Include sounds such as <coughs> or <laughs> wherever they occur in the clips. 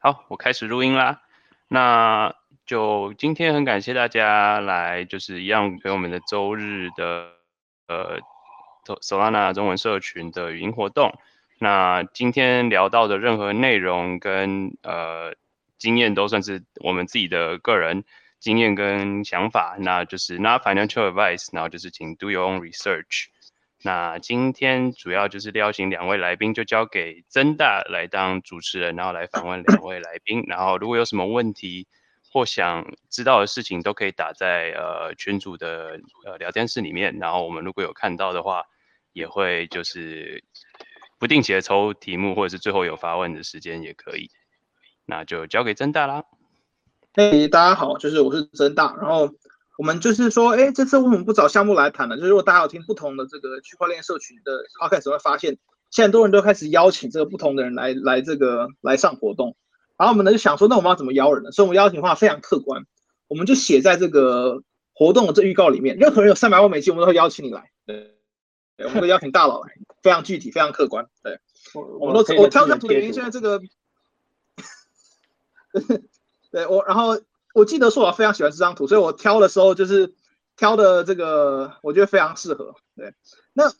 好，我开始录音啦。那就今天很感谢大家来，就是一样陪我们的周日的呃，Solana 中文社群的语音活动。那今天聊到的任何内容跟呃经验，都算是我们自己的个人经验跟想法，那就是 not financial advice，然后就是请 do your own research。那今天主要就是邀请两位来宾，就交给曾大来当主持人，然后来访问两位来宾。然后如果有什么问题或想知道的事情，都可以打在呃群组的呃聊天室里面。然后我们如果有看到的话，也会就是不定期的抽题目，或者是最后有发问的时间也可以。那就交给曾大啦。嘿，大家好，就是我是曾大，然后。我们就是说，哎，这次为什么不找项目来谈呢？就是如果大家有听不同的这个区块链社群的 podcast，会发现现在很多人都开始邀请这个不同的人来来这个来上活动。然后我们呢就想说，那我们要怎么邀人呢？所以我们邀请的话非常客观，我们就写在这个活动的这预告里面。任何人有三百万美金，我们都会邀请你来。对，我们会邀请大佬来，非常具体，非常客观。对，我们都我挑这张图的原因，现在这个，<laughs> 对我，然后。我记得硕老非常喜欢这张图，所以我挑的时候就是挑的这个，我觉得非常适合。对，那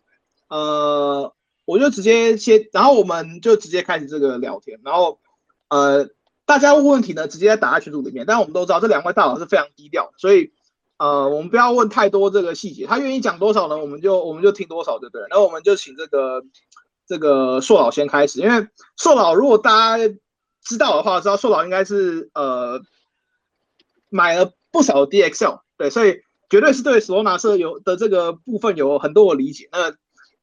呃，我就直接先，然后我们就直接开始这个聊天，然后呃，大家问问题呢，直接打在群组里面。但我们都知道这两位大佬是非常低调，所以呃，我们不要问太多这个细节，他愿意讲多少呢，我们就我们就听多少，对不对？那我们就请这个这个硕老先开始，因为硕老如果大家知道的话，知道硕老应该是呃。买了不少 DXL，对，所以绝对是对 Solana 社有的这个部分有很多的理解。那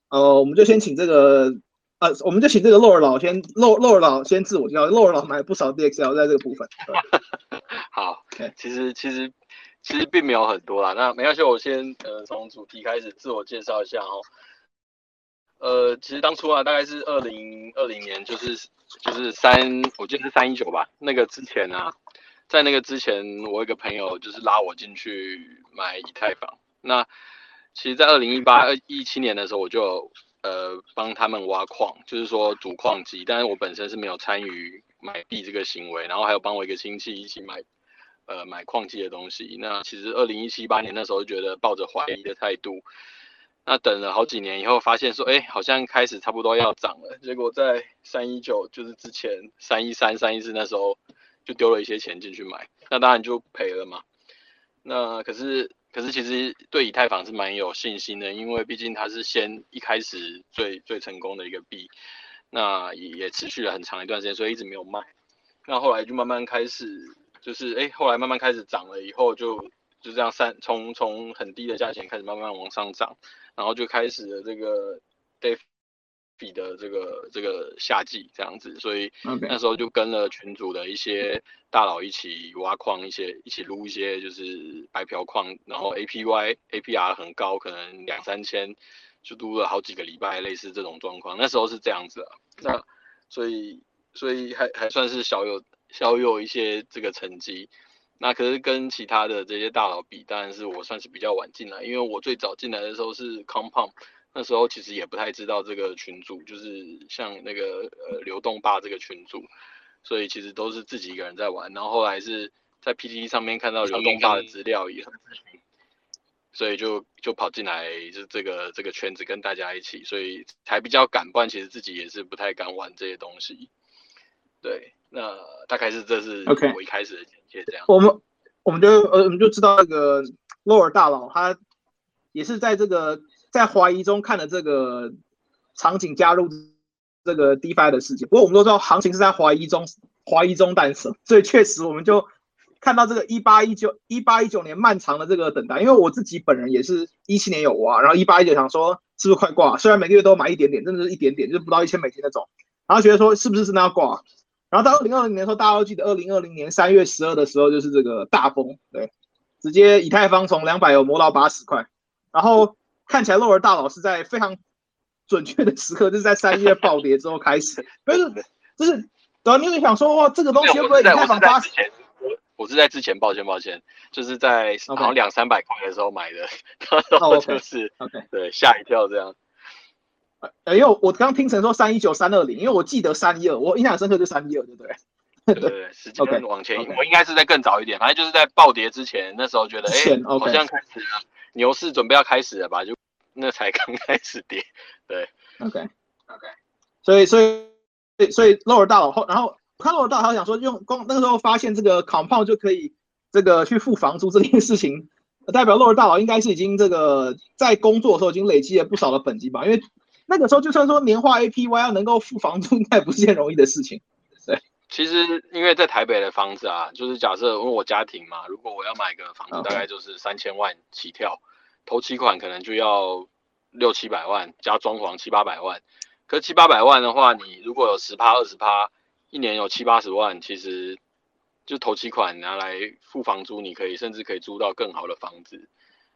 呃，我们就先请这个呃，我们就请这个洛尔老先洛洛尔老先自我介绍。洛尔老买了不少 DXL 在这个部分。<laughs> 好，其实其实其实并没有很多啦。那没关系，我先呃从主题开始自我介绍一下哦。呃，其实当初啊，大概是二零二零年，就是就是三，我记得是三一九吧。那个之前啊。在那个之前，我一个朋友就是拉我进去买以太坊。那其实，在二零一八、一七年的时候，我就呃帮他们挖矿，就是说组矿机。但是我本身是没有参与买币这个行为，然后还有帮我一个亲戚一起买呃买矿机的东西。那其实二零一七八年那时候，觉得抱着怀疑的态度。那等了好几年以后，发现说，哎，好像开始差不多要涨了。结果在三一九，就是之前三一三、三一四那时候。就丢了一些钱进去买，那当然就赔了嘛。那可是可是其实对以太坊是蛮有信心的，因为毕竟它是先一开始最最成功的一个币，那也也持续了很长一段时间，所以一直没有卖。那后来就慢慢开始，就是哎，后来慢慢开始涨了以后，就就这样三从从很低的价钱开始慢慢往上涨，然后就开始了这个代。比的这个这个夏季这样子，所以那时候就跟了群主的一些大佬一起挖矿，一些一起撸一些就是白嫖矿，然后 APY APR 很高，可能两三千，就撸了好几个礼拜，类似这种状况。那时候是这样子啊，那所以所以还还算是小有小有一些这个成绩。那可是跟其他的这些大佬比，当然是我算是比较晚进来，因为我最早进来的时候是 Compound。那时候其实也不太知道这个群组，就是像那个呃流动吧这个群组，所以其实都是自己一个人在玩。然后后来是在 PTT 上面看到流动吧的资料也很所以就就跑进来就这个这个圈子跟大家一起，所以才比较敢。不然其实自己也是不太敢玩这些东西。对，那大概是这是我一开始的简介这样。我们我们就呃我们就知道那个 lower 大佬他也是在这个。在怀疑中看了这个场景加入这个 DeFi 的世界，不过我们都知道行情是在怀疑中怀疑中诞生，所以确实我们就看到这个一八一九一八一九年漫长的这个等待。因为我自己本人也是一七年有挖，然后一八一九想说是不是快挂，虽然每个月都买一点点，真的是一点点，就是不到一千美金那种，然后觉得说是不是真的要挂，然后到二零二零年的时候，大家都记得二零二零年三月十二的时候就是这个大崩，对，直接以太坊从两百有磨到八十块，然后。看起来洛尔大佬是在非常准确的时刻，就是在三月暴跌之后开始。不是，就是，然后，你有想说哇，这个东西会不会太放发？我我是在之前，抱歉抱歉，就是在好像两三百块的时候买的，然后就是对，吓一跳这样。呃，因为我刚听成说三一九三二零，因为我记得三一二，我印象深刻就三一二，对不对？对对对，时间 <laughs> 往前，我应该是在更早一点，反正就是在暴跌之前，那时候觉得哎，好像开始了，牛市准备要开始了吧？就那才 <laughs> 刚开始跌，对，OK OK，所以所以所以 lower 大佬后，然后看洛尔大佬想说用光那个时候发现这个 compound 就可以这个去付房租这件事情，代表洛尔大佬应该是已经这个在工作的时候已经累积了不少的本金吧？因为那个时候就算说年化 APY 要能够付房租，应该不是件容易的事情。对，其实因为在台北的房子啊，就是假设因为我家庭嘛，如果我要买个房子，大概就是三千万起跳，头期款可能就要六七百万，加装潢七八百万。可七八百万的话，你如果有十趴二十趴，一年有七八十万，其实就头期款拿来付房租，你可以甚至可以租到更好的房子。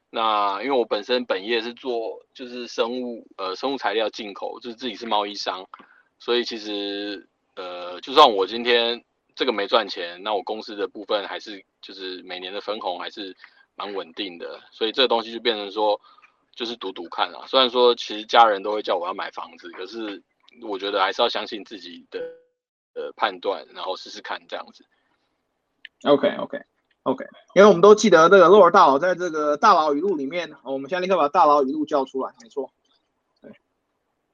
那因为我本身本业是做就是生物呃生物材料进口，就是自己是贸易商，所以其实呃就算我今天这个没赚钱，那我公司的部分还是就是每年的分红还是蛮稳定的，所以这个东西就变成说就是赌赌看啊。虽然说其实家人都会叫我要买房子，可是我觉得还是要相信自己的呃判断，然后试试看这样子。OK OK。OK，因为我们都记得这个洛尔大佬在这个大佬语录里面，我们现在立刻把大佬语录叫出来。没错，对，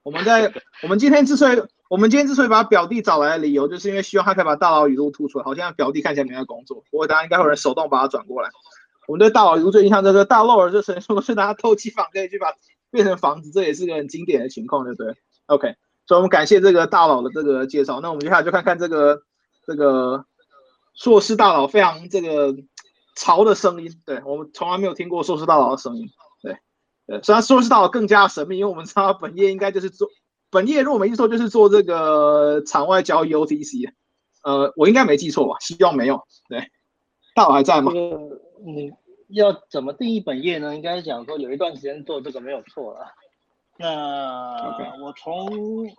我们在我们今天之所以我们今天之所以把表弟找来的理由，就是因为希望他可以把大佬语录吐出来。好像表弟看起来没在工作，不过大家应该会有人手动把它转过来。我们对大佬语录最印象就是大漏儿就曾说是拿透气房可以去把变成房子，这也是个很经典的情况，对不对？OK，所以我们感谢这个大佬的这个介绍。那我们接下来就看看这个这个。硕士大佬非常这个潮的声音，对我们从来没有听过硕士大佬的声音，对对，虽然硕士大佬更加神秘，因为我们知道本业应该就是做本业，如果没记错就是做这个场外交易 OTC，呃，我应该没记错吧？希望没有，对，大佬还在吗？你要怎么定义本业呢？应该讲说有一段时间做这个没有错了。那我从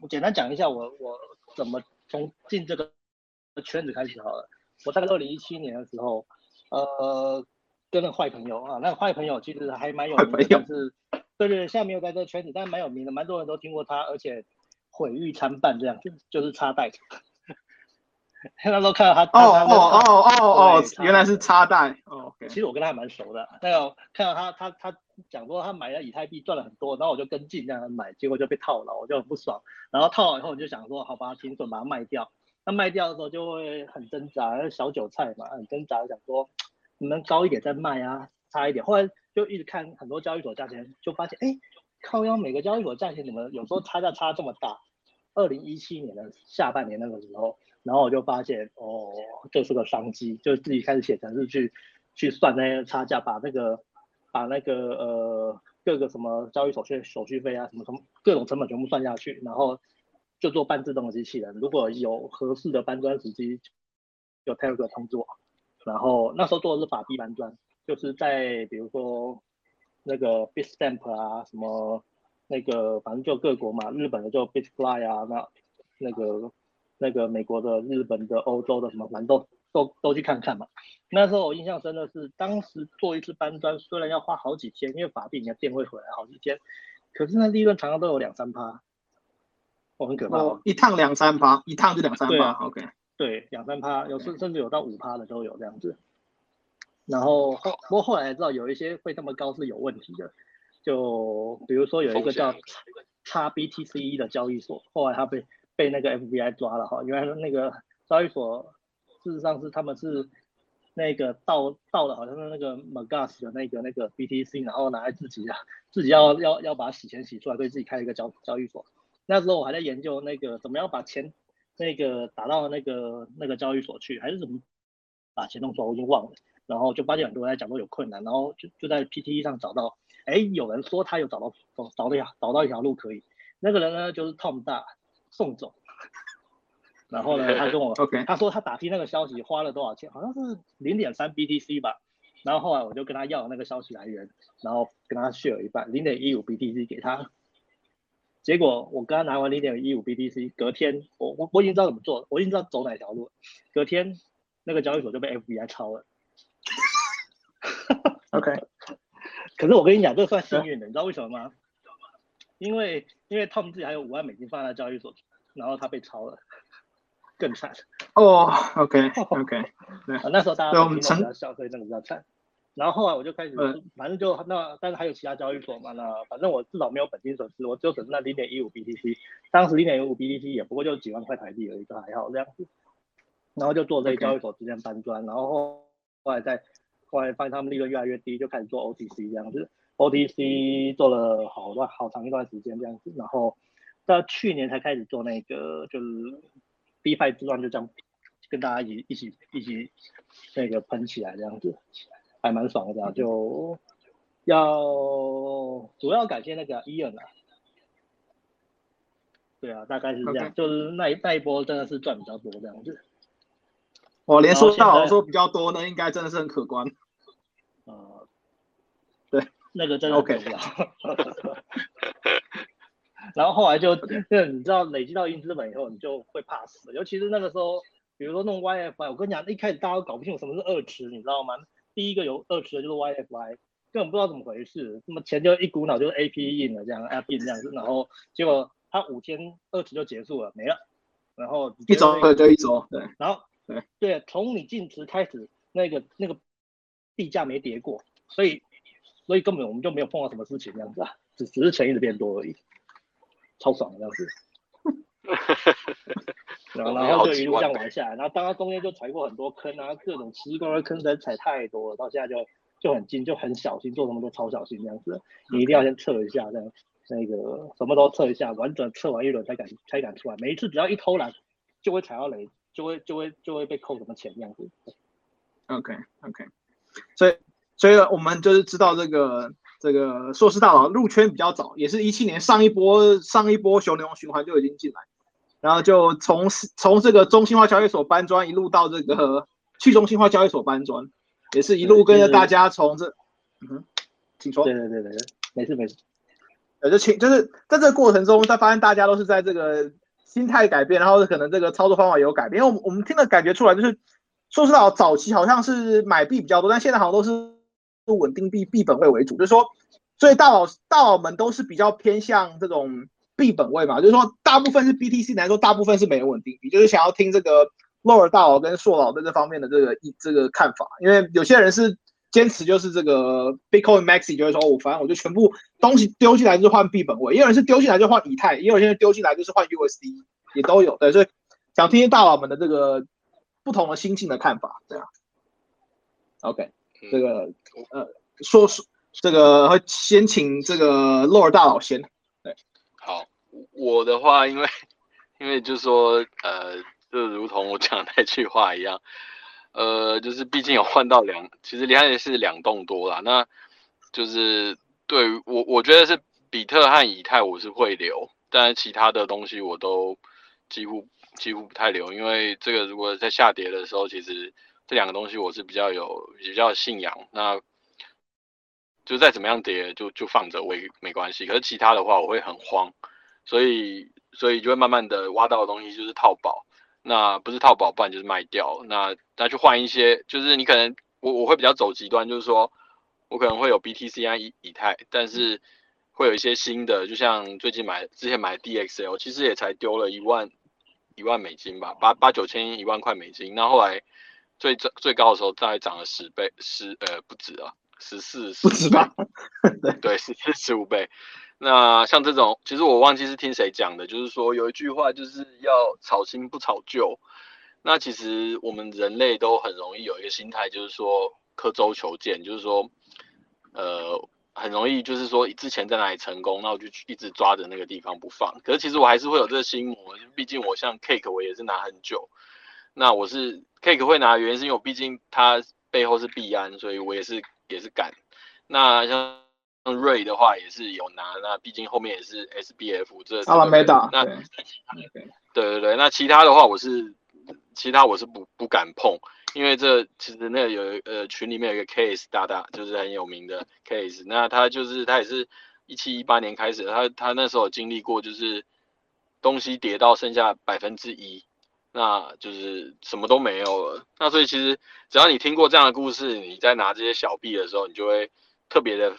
简单讲一下我我怎么从进这个圈子开始好了。我大概二零一七年的时候，呃，跟那个坏朋友啊，那个坏朋友其实还蛮有名的，就是对对，现在没有在这个圈子，但蛮有名的，蛮多人都听过他，而且毁誉参半，这样就就是插袋。<laughs> 那时候看到他，哦哦哦哦哦，原来是插袋。哦，其实我跟他还蛮熟的，那个看到他他他讲说他买了以太币赚了很多，然后我就跟进这样买，结果就被套了，我就很不爽。然后套牢以后，我就想说，好吧，停损把它卖掉。那卖掉的时候就会很挣扎，小韭菜嘛，很挣扎，想说你们高一点再卖啊，差一点。后来就一直看很多交易所价钱，就发现哎，靠腰每个交易所价钱怎么有时候差价差这么大？二零一七年的下半年那个时候，然后我就发现哦，这是个商机，就自己开始写程式去去算那些差价，把那个把那个呃各个什么交易手续手续费啊什么什么各种成本全部算下去，然后。就做半自动的机器人，如果有合适的搬砖时机，有 Telegram 通知我。然后那时候做的是法币搬砖，就是在比如说那个 Bitstamp 啊，什么那个反正就各国嘛，日本的就 Bitfly 啊，那那个那个美国的、日本的、欧洲的什么，反正都都都去看看嘛。那时候我印象深的是，当时做一次搬砖，虽然要花好几天，因为法币你要电会回来好几天，可是那利润常常都有两三趴。哦，很可怕哦！一趟两三趴，一趟就两三趴。OK，对，两三趴，有甚甚至有到五趴的都有这样子。然后后不过后来才知道有一些会这么高是有问题的，就比如说有一个叫叉 BTC 的交易所，后来他被被那个 FBI 抓了哈，原来那个交易所事实上是他们是那个盗盗了好像是那个 Magas 的那个那个 BTC，然后拿来自己啊自己要要要把洗钱洗出来，对自己开一个交交易所。那时候我还在研究那个怎么样把钱那个打到那个那个交易所去，还是怎么把钱弄出来，我已经忘了。然后就发现很多人在讲都有困难，然后就就在 PTE 上找到，哎，有人说他有找到找找到一找到一条路可以。那个人呢就是 Tom 大宋总，然后呢他跟我 <laughs> 他说他打听那个消息花了多少钱，好像是零点三 BTC 吧。然后后来我就跟他要那个消息来源，然后跟他 share 一半，零点一五 BTC 给他。结果我刚刚拿完零点一五 BTC，隔天我我我已经知道怎么做了，我已经知道走哪条路。隔天那个交易所就被 FBI 抄了。<laughs> OK，可是我跟你讲，这算幸运的，你知道为什么吗？因为因为 Tom 自己还有五万美金放在交易所，然后他被抄了，<laughs> 更惨。哦，OK <laughs> OK，对，那时候大家都比较小，所以那个比较惨。然后后来我就开始，反正就那，但是还有其他交易所嘛，那反正我至少没有本金损失，我只有损失那零点一五 BTC，当时零点一五 BTC 也不过就几万块台币而已，就还好这样子。然后就做这些交易所之间搬砖，然后后来在后来发现他们利润越来越低，就开始做 OTC 这样子，OTC 做了好段好长一段时间这样子，然后到去年才开始做那个就是 B 派之乱，就这样跟大家一一起一起那个喷起来这样子。还蛮爽的，就要主要感谢那个伊恩啊，对啊，大概是这样，就是那一那一波真的是赚比较多这样子。我连说到说比较多呢，应该真的是很可观。呃，<laughs> 对，那个真的 OK。<laughs> 然后后来就，<laughs> 你知道累积到硬资本以后，你就会怕死，尤其是那个时候，比如说弄 YFI，我跟你讲，一开始大家都搞不清楚什么是二池，你知道吗？第一个有二池的就是 YFI，根本不知道怎么回事，那么钱就一股脑就是 AP 印了这样，AP 印这样子，然后结果它五天二池就结束了，没了，然后一周对就一周，对，然后对 <laughs> 对，从你进池开始，那个那个地价没跌过，所以所以根本我们就没有碰到什么事情这样子啊，只只是钱一直变多而已，超爽的这样子。<laughs> 然后，然后就一路这样玩下来，然后当然中间就踩过很多坑啊，各种奇奇怪怪坑实在踩太多了，到现在就就很精，就很小心，做什么都超小心这样子。你一定要先测一下，这样那个什么都测一下，完整测完一轮才敢才敢出来。每一次只要一偷懒，就会踩到雷，就会就会就会被扣什么钱这样子。OK OK，所以所以我们就是知道这个这个硕士大佬入圈比较早，也是一七年上一波上一波熊牛循环就已经进来。然后就从从这个中心化交易所搬砖，一路到这个去中心化交易所搬砖，也是一路跟着大家从这，嗯，请说。对对对对对，没事没事。呃，就请就是在这个过程中，他发现大家都是在这个心态改变，然后可能这个操作方法有改变。因为我们我们听的感觉出来，就是说实话，早期好像是买币比较多，但现在好像都是稳定币币本位为主，就是说，所以大佬大佬们都是比较偏向这种。币本位嘛，就是说大部分是 BTC 来说，大部分是美元稳定币，就是想要听这个洛尔大佬跟硕老在这方面的这个一这个看法，因为有些人是坚持就是这个 Bitcoin Maxi，就是说我反正我就全部东西丢进来就是换币本位，也有人是丢进来就换以太，也有些人丢进来就是换 USD，也都有，对，所以想听听大佬们的这个不同的心境的看法，这样。OK，这个呃说说这个会先请这个洛尔大佬先。对好，我的话，因为因为就是说，呃，就如同我讲那句话一样，呃，就是毕竟有换到两，其实连也是两栋多啦。那就是对于我，我觉得是比特和以太我是会留，但是其他的东西我都几乎几乎不太留，因为这个如果在下跌的时候，其实这两个东西我是比较有比较信仰。那就再怎么样跌，就就放着，我也没关系。可是其他的话，我会很慌，所以所以就会慢慢的挖到的东西就是套保，那不是套保，不然就是卖掉，那那去换一些，就是你可能我我会比较走极端，就是说我可能会有 BTC 啊以以太，但是会有一些新的，就像最近买之前买 DXL，其实也才丢了一万一万美金吧，八八九千一万块美金，那后来最最最高的时候大概涨了十倍，十呃不止啊。十四不止吧？对对，十四十五倍。那像这种，其实我忘记是听谁讲的，就是说有一句话就是要炒新不炒旧。那其实我们人类都很容易有一个心态，就是说刻舟求剑，就是说呃很容易就是说之前在哪里成功，那我就一直抓着那个地方不放。可是其实我还是会有这个心魔，毕竟我像 Cake 我也是拿很久。那我是 Cake 会拿的原因是因为我毕竟它背后是币安，所以我也是。也是敢，那像瑞的话也是有拿，那毕竟后面也是 SBF 这阿拉梅达，那 <laughs> 对对对，那其他的话我是其他我是不不敢碰，因为这其实那有呃群里面有一个 case 大大就是很有名的 case，那他就是他也是一七一八年开始，他他那时候经历过就是东西跌到剩下百分之一。那就是什么都没有了。那所以其实只要你听过这样的故事，你在拿这些小币的时候，你就会特别的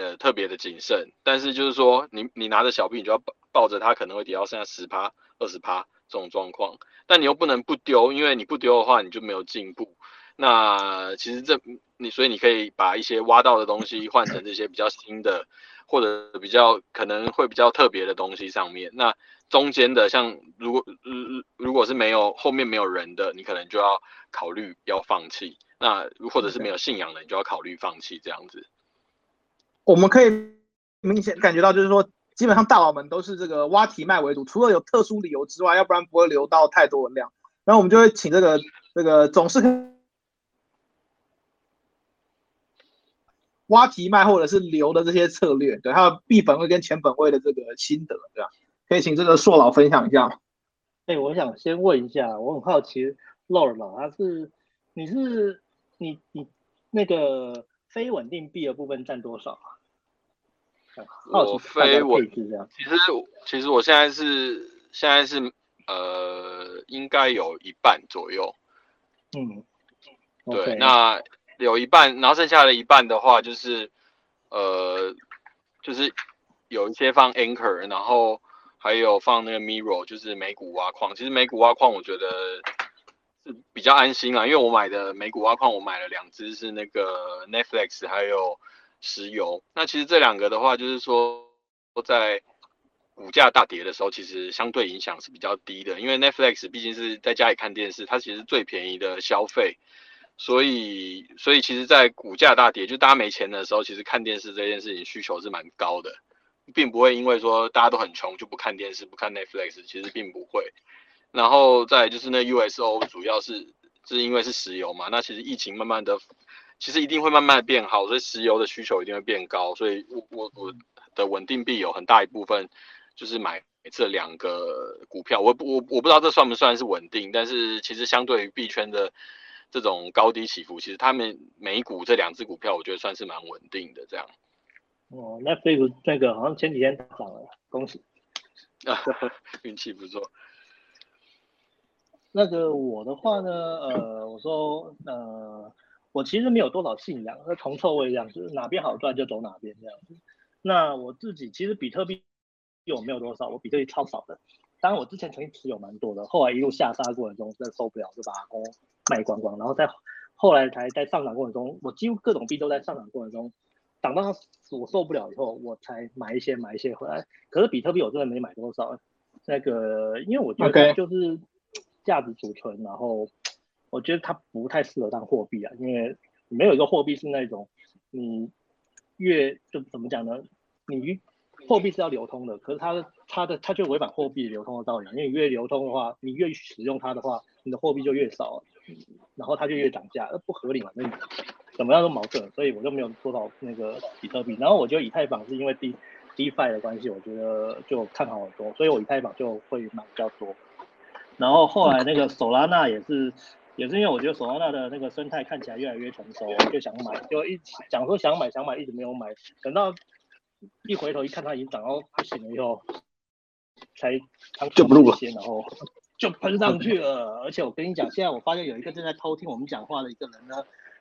呃特别的谨慎。但是就是说，你你拿着小币，你就要抱抱着它，可能会跌到剩下十趴、二十趴，这种状况，但你又不能不丢，因为你不丢的话，你就没有进步。那其实这你所以你可以把一些挖到的东西换成这些比较新的，或者比较可能会比较特别的东西上面。那中间的像如果如如果是没有后面没有人的，你可能就要考虑要放弃。那或者是没有信仰的，你就要考虑放弃这样子。我们可以明显感觉到，就是说基本上大佬们都是这个挖题脉为主，除了有特殊理由之外，要不然不会留到太多的量。然后我们就会请这个这个总是。挖题脉或者是留的这些策略，对，还有闭本位跟前本位的这个心得，对吧？可以请这个硕老分享一下吗？哎，我想先问一下，我很好奇洛尔老他是你是你你那个非稳定币的部分占多少啊？我非我，其实其实我现在是现在是呃应该有一半左右，嗯，对，那。有一半，然后剩下的一半的话，就是，呃，就是有一些放 Anchor，然后还有放那个 Mirror，就是美股挖矿。其实美股挖矿我觉得是比较安心啦，因为我买的美股挖矿，我买了两只是那个 Netflix，还有石油。那其实这两个的话，就是说在股价大跌的时候，其实相对影响是比较低的，因为 Netflix 毕竟是在家里看电视，它其实最便宜的消费。所以，所以其实，在股价大跌，就大家没钱的时候，其实看电视这件事情需求是蛮高的，并不会因为说大家都很穷就不看电视、不看 Netflix，其实并不会。然后再就是那 USO，主要是是因为是石油嘛，那其实疫情慢慢的，其实一定会慢慢的变好，所以石油的需求一定会变高。所以我我我的稳定币有很大一部分就是买这两个股票，我我我不知道这算不算是稳定，但是其实相对于币圈的。这种高低起伏，其实他们美股这两只股票，我觉得算是蛮稳定的。这样。哦，那飞股那个好像前几天涨了，恭喜。啊，运气不错。那个我的话呢，呃，我说，呃，我其实没有多少信仰，和铜臭味一样，就是哪边好赚就走哪边这样子。那我自己其实比特币有没有多少？我比特币超少的。当然我之前曾经持有蛮多的，后来一路下杀过程中真的受不了，就把它空。卖光光，然后在后来才在上涨过程中，我几乎各种币都在上涨过程中，涨到我受不了以后，我才买一些买一些回来。可是比特币我真的没买多少，那个因为我觉得就是价值储存，然后我觉得它不太适合当货币啊，因为没有一个货币是那种你越就怎么讲呢？你货币是要流通的，可是它的它的它就违反货币流通的道理，因为你越流通的话，你越使用它的话，你的货币就越少。然后它就越涨价，那，不合理嘛？那怎么样都矛盾，所以我就没有做到那个比特币。然后我觉得以太坊是因为 D DeFi 的关系，我觉得就看好很多，所以我以太坊就会买比较多。然后后来那个索拉纳也是，也是因为我觉得索拉纳的那个生态看起来越来越成熟，我就想买，就一讲说想买想买，一直没有买，等到一回头一看它已经涨到不行了以后，才就不录了，然后。<laughs> 就喷上去了，而且我跟你讲，现在我发现有一个正在偷听我们讲话的一个人呢，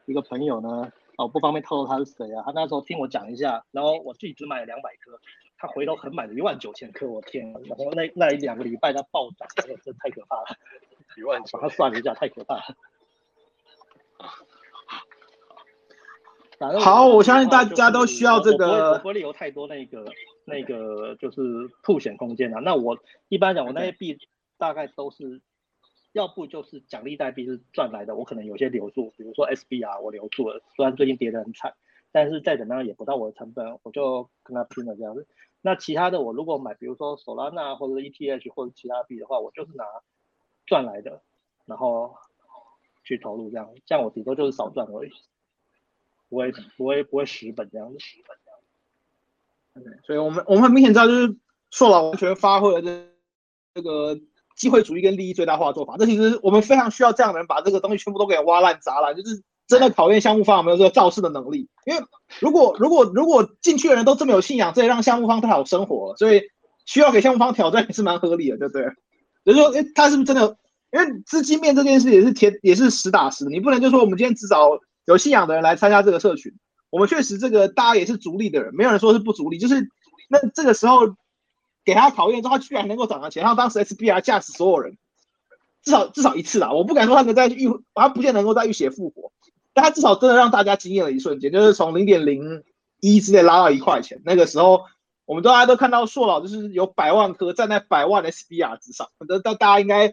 一个朋友呢，哦，不方便透露他是谁啊？他那时候听我讲一下，然后我自己只买了两百颗，他回头很买了一万九千颗，我天！然后那那一两个礼拜他暴涨，这真太可怕了，一万，把它算了一下，太可怕了。好，我相信大家都需要这个，不会留太多那个那个就是凸显空间啊。那我一般讲，我那些币。大概都是，要不就是奖励代币是赚来的，我可能有些留住，比如说 SBR 我留住了，虽然最近跌得很惨，但是再怎么样也不到我的成本，我就跟他拼了这样子。那其他的我如果买，比如说 Solana 或者 ETH 或者其他币的话，我就是拿赚来的，然后去投入这样，这样我顶多就是少赚而已，不会不会不会蚀本这样子。所以我们我们很明显知道，就是硕老完全发挥了这这个。机会主义跟利益最大化的做法，这其实我们非常需要这样的人，把这个东西全部都给挖烂砸烂，就是真的考验项目方有没有这个造势的能力。因为如果如果如果进去的人都这么有信仰，这也让项目方太好生活了，所以需要给项目方挑战也是蛮合理的，对不对？就是说，哎，他是不是真的？因为资金面这件事也是铁，也是实打实，你不能就说我们今天只找有信仰的人来参加这个社群，我们确实这个大家也是逐利的人，没有人说是不逐利，就是那这个时候。给他考验之后，他居然能够涨到钱，然后当时 SBR 驾驶所有人，至少至少一次啦，我不敢说他能在浴，他不见能够在浴血复活，但他至少真的让大家惊艳了一瞬间，就是从零点零一之内拉到一块钱，那个时候我们大家都看到硕老就是有百万颗站在百万 SBR 之上，那大大家应该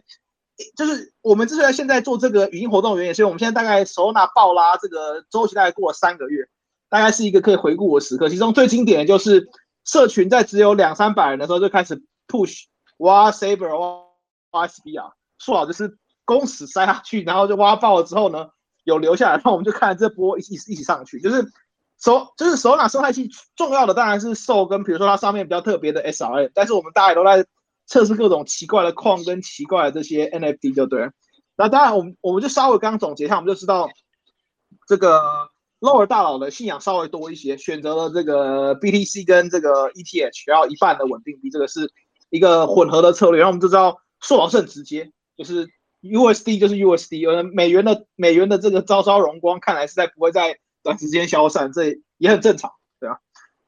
就是我们之所以现在做这个语音活动原因，是因为我们现在大概手拿爆拉这个周期大概过了三个月，大概是一个可以回顾的时刻，其中最经典的就是。社群在只有两三百人的时候就开始 push 挖 saber 挖 SBR，硕老就是公死塞下去，然后就挖爆了之后呢，有留下来，然后我们就看这波一起一起上去，就是手就是手拿生态系重要的当然是受跟比如说它上面比较特别的 SRM，但是我们大家都在测试各种奇怪的矿跟奇怪的这些 NFT 就对，那当然我们我们就稍微刚刚总结一下，我们就知道这个。lower 大佬的信仰稍微多一些，选择了这个 BTC 跟这个 ETH，然后一半的稳定币，这个是一个混合的策略。然后我们就知道，硕老是很直接，就是 USD 就是 USD，呃，美元的美元的这个朝朝荣光，看来是在不会在短时间消散，这也很正常，对吧？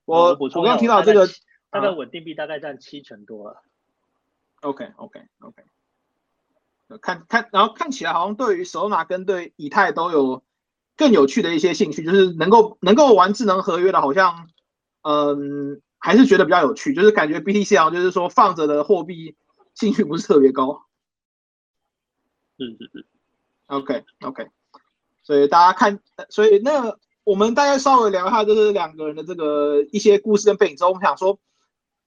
我我刚刚听到这个，它的稳定币大概占七成多了。OK OK OK，看看，然后看起来好像对于 Solana 跟对以太都有。更有趣的一些兴趣，就是能够能够玩智能合约的，好像，嗯，还是觉得比较有趣。就是感觉 BTC 啊，就是说放着的货币兴趣不是特别高。是是是，OK OK。所以大家看，所以那我们大概稍微聊一下，就是两个人的这个一些故事跟背景之后，我们想说，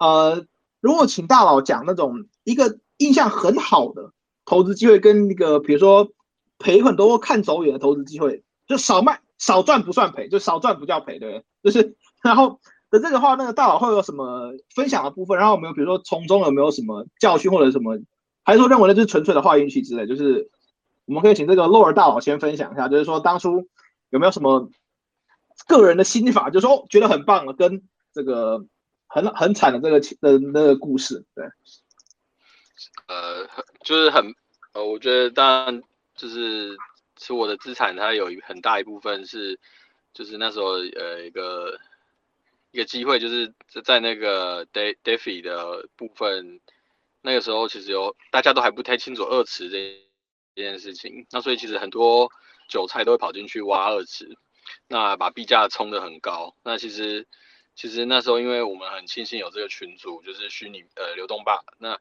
呃，如果请大佬讲那种一个印象很好的投资机会，跟那个比如说赔很多看走眼的投资机会。就少卖少赚不算赔，就少赚不叫赔，对？就是然后的这个话，那个大佬会有什么分享的部分？然后我们比如说从中有没有什么教训或者什么，还是说认为那是纯粹的坏运气之类？就是我们可以请这个洛尔大佬先分享一下，就是说当初有没有什么个人的心法，就是说觉得很棒的，跟这个很很惨的这个的那个故事，对？呃，就是很呃，我觉得当然就是。是我的资产，它有一很大一部分是，就是那时候呃一个一个机会，就是在那个 De Defi 的部分，那个时候其实有大家都还不太清楚二池这这件事情，那所以其实很多韭菜都会跑进去挖二池，那把币价冲得很高。那其实其实那时候因为我们很庆幸有这个群组，就是虚拟呃流动吧，那。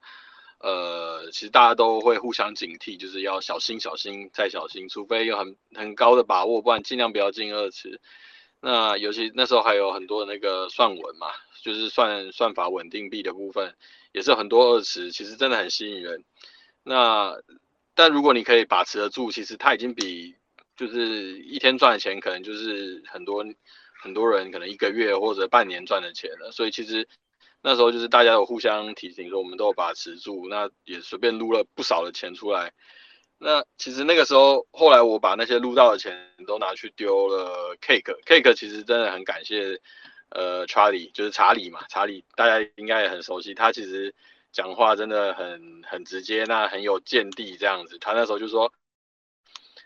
呃，其实大家都会互相警惕，就是要小心、小心再小心，除非有很很高的把握，不然尽量不要进二池。那尤其那时候还有很多那个算稳嘛，就是算算法稳定币的部分，也是很多二池，其实真的很吸引人。那但如果你可以把持得住，其实它已经比就是一天赚的钱，可能就是很多很多人可能一个月或者半年赚的钱了。所以其实。那时候就是大家有互相提醒说，我们都有把持住，那也随便撸了不少的钱出来。那其实那个时候，后来我把那些撸到的钱都拿去丢了。Cake，Cake 其实真的很感谢，呃查理就是查理嘛，查理大家应该也很熟悉，他其实讲话真的很很直接，那很有见地这样子。他那时候就说，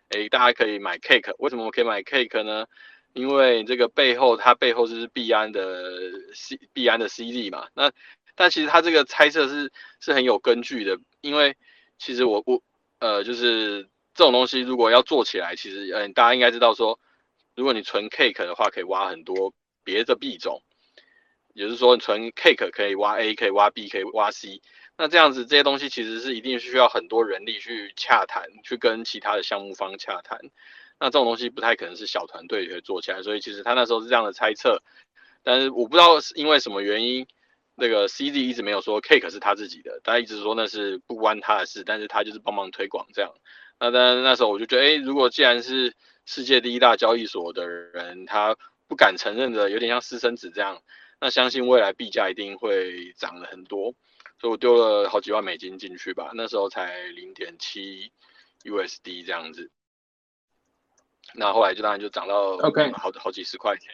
哎，大家可以买 Cake，为什么我可以买 Cake 呢？因为这个背后，它背后就是币安的 C 币安的 CD 嘛，那但其实他这个猜测是是很有根据的，因为其实我我呃就是这种东西如果要做起来，其实嗯大家应该知道说，如果你存 Cake 的话，可以挖很多别的币种，也是说存 Cake 可以挖 A，可以挖 B，可以挖 C，那这样子这些东西其实是一定需要很多人力去洽谈，去跟其他的项目方洽谈。那这种东西不太可能是小团队可以做起来，所以其实他那时候是这样的猜测，但是我不知道是因为什么原因，那个 C D 一直没有说 Cake 是他自己的，他一直说那是不关他的事，但是他就是帮忙推广这样。那但那时候我就觉得，哎，如果既然是世界第一大交易所的人，他不敢承认的，有点像私生子这样，那相信未来币价一定会涨了很多，所以我丢了好几万美金进去吧，那时候才零点七 USD 这样子。那后来就当然就涨到好好几十块钱，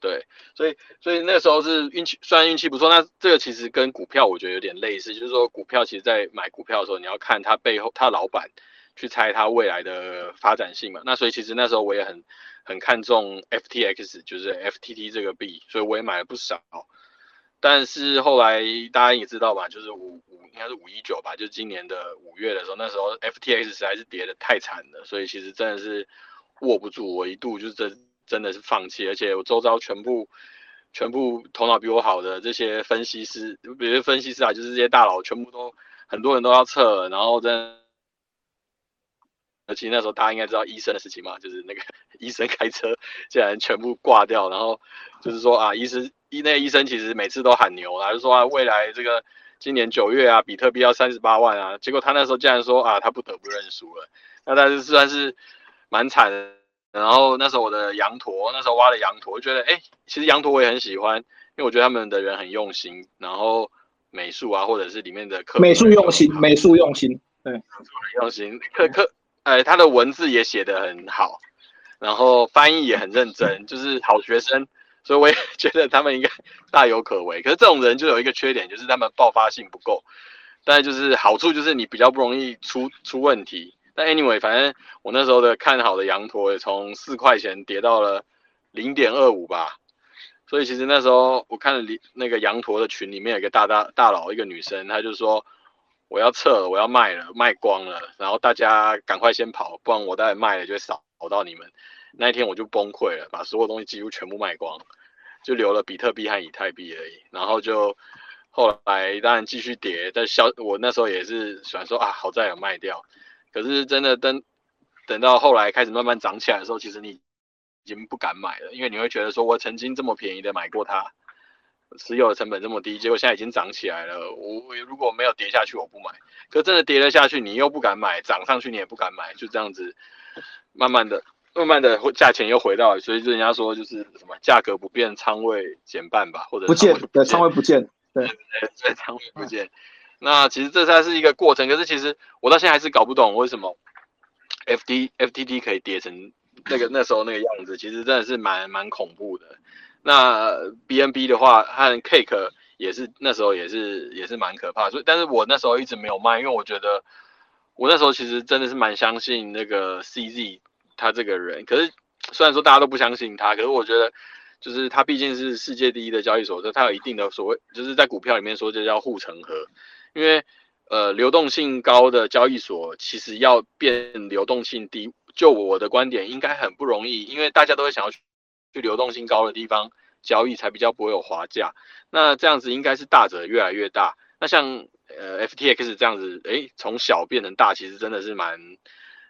对，所以所以那个时候是运气，虽然运气不错，那这个其实跟股票我觉得有点类似，就是说股票其实在买股票的时候，你要看它背后它老板去猜它未来的发展性嘛。那所以其实那时候我也很很看重 FTX，就是 FTT 这个币，所以我也买了不少。但是后来大家也知道吧，就是五五应该是五一九吧，就今年的五月的时候，那时候 FTX 实在是跌的太惨了，所以其实真的是握不住，我一度就是真真的是放弃，而且我周遭全部全部头脑比我好的这些分析师，比如分析师啊，就是这些大佬，全部都很多人都要撤，然后真。而且那时候大家应该知道医生的事情嘛，就是那个 <laughs> 医生开车竟然全部挂掉，然后就是说啊，医生医那个医生其实每次都喊牛啦，就说啊未来这个今年九月啊，比特币要三十八万啊，结果他那时候竟然说啊，他不得不认输了，那但是算是蛮惨的。然后那时候我的羊驼，那时候挖的羊驼，我觉得哎，其实羊驼我也很喜欢，因为我觉得他们的人很用心，然后美术啊或者是里面的课美术用心，美术用心，对，很用心，课课。哎，他的文字也写得很好，然后翻译也很认真，就是好学生，所以我也觉得他们应该大有可为。可是这种人就有一个缺点，就是他们爆发性不够。但就是好处就是你比较不容易出出问题。但 anyway，反正我那时候的看好的羊驼也从四块钱跌到了零点二五吧。所以其实那时候我看了那个羊驼的群里面有一个大大大佬，一个女生，她就说。我要撤了，我要卖了，卖光了，然后大家赶快先跑，不然我待会卖了就会扫到你们。那一天我就崩溃了，把所有东西几乎全部卖光，就留了比特币和以太币而已。然后就后来当然继续跌，但消我那时候也是想说啊，好在有卖掉。可是真的等等到后来开始慢慢涨起来的时候，其实你已经不敢买了，因为你会觉得说我曾经这么便宜的买过它。持有的成本这么低，结果现在已经涨起来了。我如果没有跌下去，我不买。可真的跌了下去，你又不敢买；涨上去，你也不敢买。就这样子，慢慢的、慢慢的，价钱又回到。所以人家说就是什么价格不变，仓位减半吧，或者不见，对，仓位不见，对，对，仓位不见。那其实这才是一个过程。可是其实我到现在还是搞不懂为什么 F D F T D 可以跌成那个那时候那个样子，其实真的是蛮蛮恐怖的。那 B N B 的话和 Cake 也是那时候也是也是蛮可怕，所以但是我那时候一直没有卖，因为我觉得我那时候其实真的是蛮相信那个 C Z 他这个人，可是虽然说大家都不相信他，可是我觉得就是他毕竟是世界第一的交易所，所以他有一定的所谓就是在股票里面说这叫护城河，因为呃流动性高的交易所其实要变流动性低，就我的观点应该很不容易，因为大家都会想要。去流动性高的地方交易才比较不会有滑价，那这样子应该是大者越来越大。那像呃 FTX 这样子，诶，从小变成大，其实真的是蛮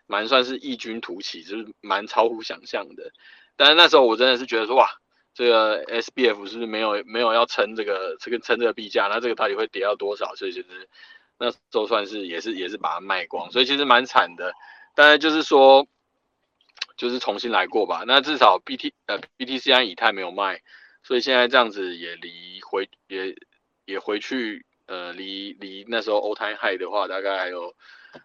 蛮算是异军突起，就是蛮超乎想象的。但是那时候我真的是觉得说，哇，这个 SBF 是不是没有没有要撑这个这个撑这个币价？那这个到底会跌到多少？所以其实那就算是也是也是把它卖光，所以其实蛮惨的。当然就是说。就是重新来过吧，那至少 B T 呃 B T C 和以太没有卖，所以现在这样子也离回也也回去呃离离那时候 all time high 的话，大概还有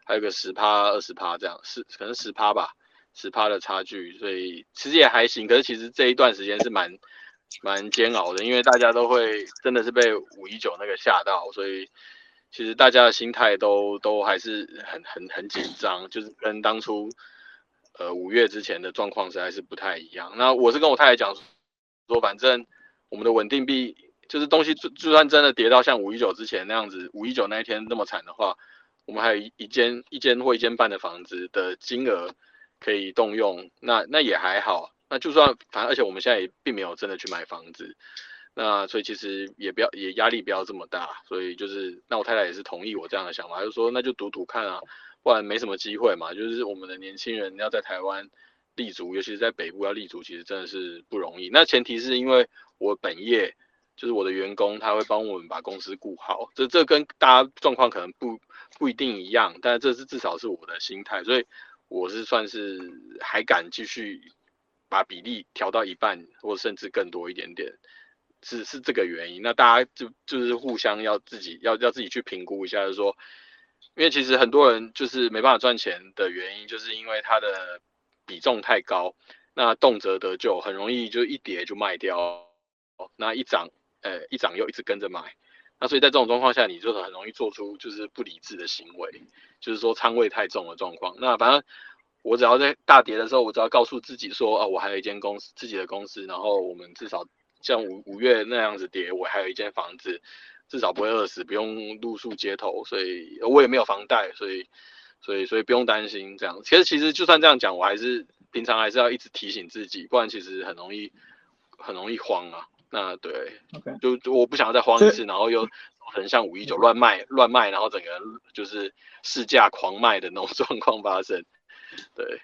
还有个十趴二十趴这样，十可能十趴吧，十趴的差距，所以其实也还行。可是其实这一段时间是蛮蛮煎熬的，因为大家都会真的是被五一九那个吓到，所以其实大家的心态都都还是很很很紧张，就是跟当初。呃，五月之前的状况实在是不太一样。那我是跟我太太讲说，反正我们的稳定币就是东西，就就算真的跌到像五一九之前那样子，五一九那一天那么惨的话，我们还有一间一间或一间半的房子的金额可以动用，那那也还好。那就算反正，而且我们现在也并没有真的去买房子，那所以其实也不要也压力不要这么大。所以就是那我太太也是同意我这样的想法，就说那就赌赌看啊。不然没什么机会嘛，就是我们的年轻人要在台湾立足，尤其是在北部要立足，其实真的是不容易。那前提是因为我本业就是我的员工，他会帮我们把公司顾好，这这跟大家状况可能不不一定一样，但这是至少是我的心态，所以我是算是还敢继续把比例调到一半，或甚至更多一点点，是是这个原因。那大家就就是互相要自己要要自己去评估一下，就是说。因为其实很多人就是没办法赚钱的原因，就是因为它的比重太高，那动辄得救，很容易就一跌就卖掉，那一涨，呃，一涨又一直跟着买，那所以在这种状况下，你就很容易做出就是不理智的行为，就是说仓位太重的状况。那反正我只要在大跌的时候，我只要告诉自己说，啊，我还有一间公司，自己的公司，然后我们至少像五五月那样子跌，我还有一间房子，至少不会饿死，不用露宿街头，所以我也没有房贷，所以所以所以不用担心这样。其实其实就算这样讲，我还是平常还是要一直提醒自己，不然其实很容易很容易慌啊。那对，OK，就我不想要再慌一次，然后又很像五一九乱卖乱卖，然后整个就是市价狂卖的那种 <laughs> 状况发生。对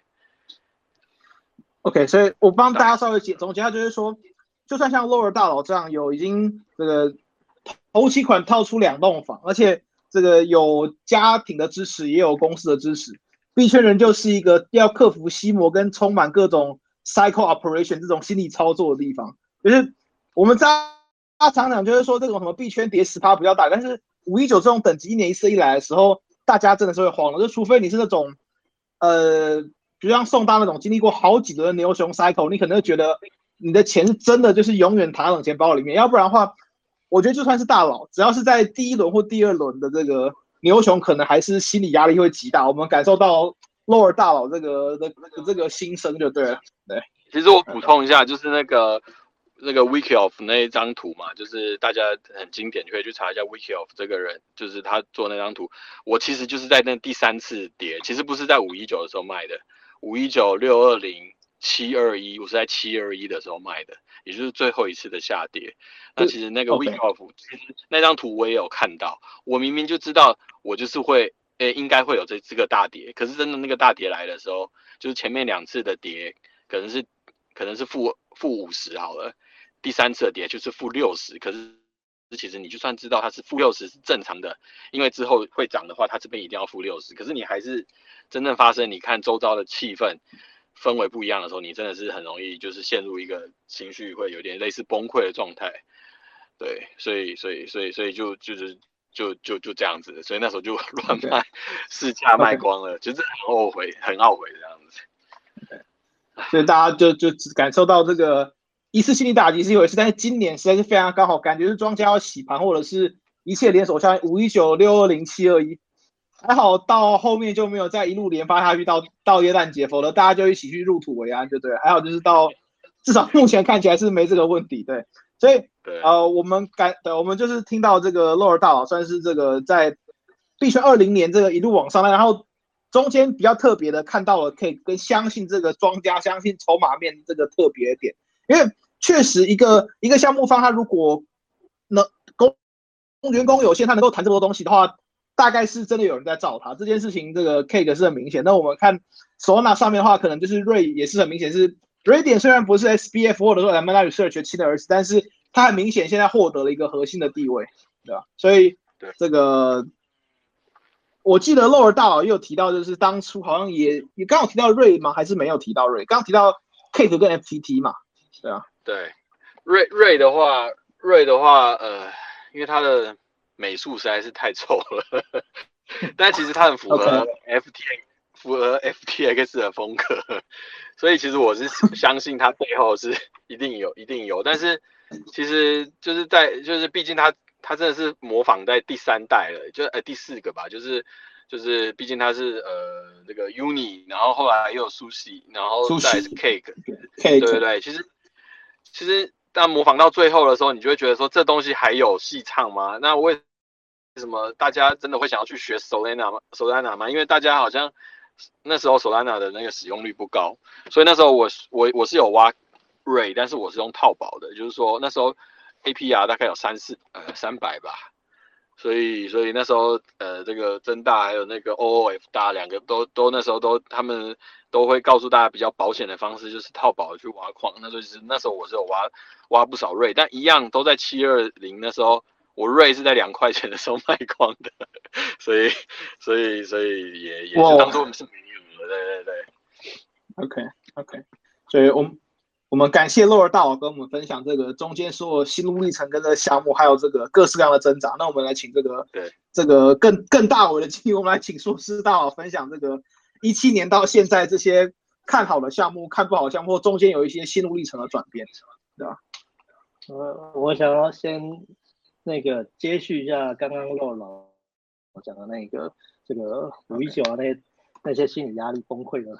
，OK，所以我帮大家稍微解总结下，就是说，就算像 Lower 大佬这样有已经这个头期款套出两栋房，而且这个有家庭的支持，也有公司的支持，币圈人就是一个要克服吸魔跟充满各种 cycle operation 这种心理操作的地方，就是。我们常常，就是说这种什么币圈跌十趴比较大，但是五一九这种等级一年一次一来的时候，大家真的是会慌了。就除非你是那种，呃，比如像宋大那种经历过好几轮牛熊 cycle，你可能会觉得你的钱是真的就是永远躺在冷钱包里面。要不然的话，我觉得就算是大佬，只要是在第一轮或第二轮的这个牛熊，可能还是心理压力会极大。我们感受到 lower 大佬这个的这个心声就对了。对，其实我补充一下，就是那个。那个 Wiki of 那一张图嘛，就是大家很经典，可以去查一下 Wiki of 这个人，就是他做那张图。我其实就是在那第三次跌，其实不是在五一九的时候卖的，五一九六二零七二一，我是在七二一的时候卖的，也就是最后一次的下跌。那其实那个 Wiki of 其实那张图我也有看到，我明明就知道我就是会，诶，应该会有这这个大跌，可是真的那个大跌来的时候，就是前面两次的跌可能是可能是负负五十好了。第三次的跌就是负六十，可是其实你就算知道它是负六十是正常的，因为之后会涨的话，它这边一定要负六十。可是你还是真正发生，你看周遭的气氛氛围不一样的时候，你真的是很容易就是陷入一个情绪会有点类似崩溃的状态。对，所以所以所以所以就就是就就就这样子，所以那时候就 <laughs> 乱卖，市价 <laughs> 卖光了，就是很后悔，很懊悔这样子。所以大家就就感受到这个。一次心理打击是一回事，但是今年实在是非常刚好，感觉是庄家要洗盘，或者是一切连锁，像五一九六二零七二一，还好到后面就没有再一路连发下去到到耶诞节，否则大家就一起去入土为安，就对。还好就是到至少目前看起来是没这个问题，对。所以呃，我们感对，我们就是听到这个洛尔大佬算是这个在币圈二零年这个一路往上，然后中间比较特别的看到了可以跟相信这个庄家相信筹码面这个特别点，因为。确实，一个一个项目方，他如果能工员工有限，他能够谈这么多东西的话，大概是真的有人在造他。这件事情，这个 Cake 是很明显。那我们看 Solana 上面的话，可能就是瑞也是很明显，是 Radian 虽然不是 SBF 或者说 m a n Research 亲的儿子，但是他很明显现在获得了一个核心的地位，对吧？所以这个我记得 Lower 大佬也有提到，就是当初好像也也刚好提到瑞吗？还是没有提到瑞？刚提到 Cake 跟 FTT 嘛，对啊。对，瑞瑞的话，瑞的话，呃，因为他的美术实在是太丑了，但其实它很符合 F T，符合 F T X 的风格，所以其实我是相信它背后是一定有，一定有。但是其实就是在，就是毕竟它它真的是模仿在第三代了，就呃第四个吧，就是就是毕竟它是呃那个 Uni，然后后来又有 Sushi，然后再是 Cake，对对对，其实。其实，但模仿到最后的时候，你就会觉得说，这东西还有戏唱吗？那为什么大家真的会想要去学 Solana 吗？Solana 吗？因为大家好像那时候 Solana 的那个使用率不高，所以那时候我我我是有挖 Ray，但是我是用套保的，就是说那时候 APR 大概有三四呃三百吧，所以所以那时候呃这个增大还有那个 OOF 大两个都都那时候都他们。都会告诉大家比较保险的方式，就是套保去挖矿。那时候其实那时候我是有挖挖不少瑞，但一样都在七二零。那时候我瑞是在两块钱的时候 <laughs> 卖光的，所以所以所以也也是当做我们是没有了。对对对，OK OK。所以我们我们感谢洛尔大佬跟我们分享这个中间所有心路历程跟这个项目，还有这个各式各样的挣扎。那我们来请这个对这个更更大伟的经历，我们来请硕士大佬分享这个。一七年到现在，这些看好的项目、看不好项目，中间有一些心路历程的转变，对吧？呃，我想要先那个接续一下刚刚洛老讲的那个这个五一九啊，那些那些心理压力崩溃的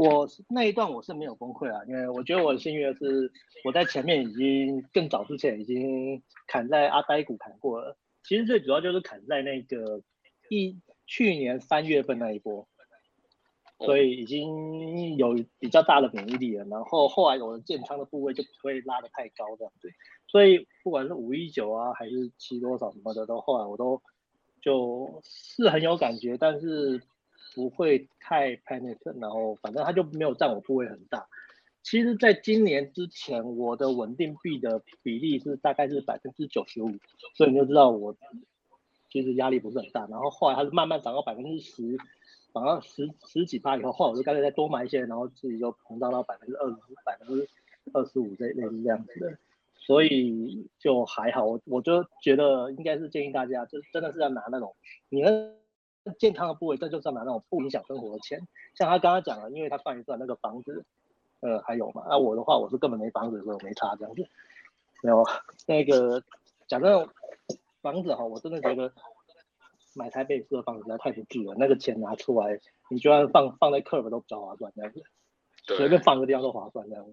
我那一段我是没有崩溃啊，因为我觉得我幸运的是，我在前面已经更早之前已经砍在阿呆股砍过了。其实最主要就是砍在那个一去年三月份那一波，所以已经有比较大的免疫力了。然后后来我的建仓的部位就不会拉得太高这样子，所以不管是五一九啊还是七多少什么的，都后来我都就是很有感觉，但是。不会太 panic，然后反正它就没有占我部位很大。其实，在今年之前，我的稳定币的比例是大概是百分之九十五，所以你就知道我其实压力不是很大。然后后来它是慢慢涨到百分之十，涨到十十几趴以后，后来我就干脆再多买一些，然后自己就膨胀到百分之二十、百分之二十五这类是这样子的，所以就还好。我我就觉得应该是建议大家，就真的是要拿那种你那。健康的部位，这就是要拿那种不影响生活的钱。像他刚刚讲了，因为他算一算那个房子，呃，还有嘛。那我的话，我是根本没房子，所以我没差这样子。没有那个讲那种房子哈，我真的觉得买台北市的房子实在太不值了。那个钱拿出来，你就算放放在 Curve 都比较划算这样子，随便放个地方都划算这样子。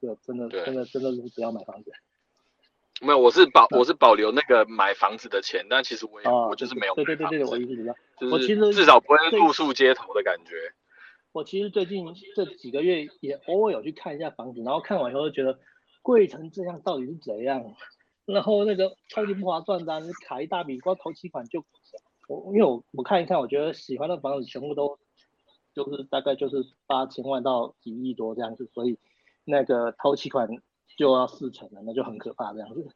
这真的真的真的是不要买房子。没有，我是保我是保留那个买房子的钱，但其实我也我就是没有对对对对，我意思是这样。我其实至少不会露宿街头的感觉。我其实最近这几个月也偶尔有去看一下房子，然后看完以后就觉得贵成这样到底是怎样？然后那个超级不划算的，卡一大笔，光头期款就我因为我我看一看，我觉得喜欢的房子全部都就是大概就是八千万到一亿多这样子，所以那个头期款。就要四成了，那就很可怕这样子。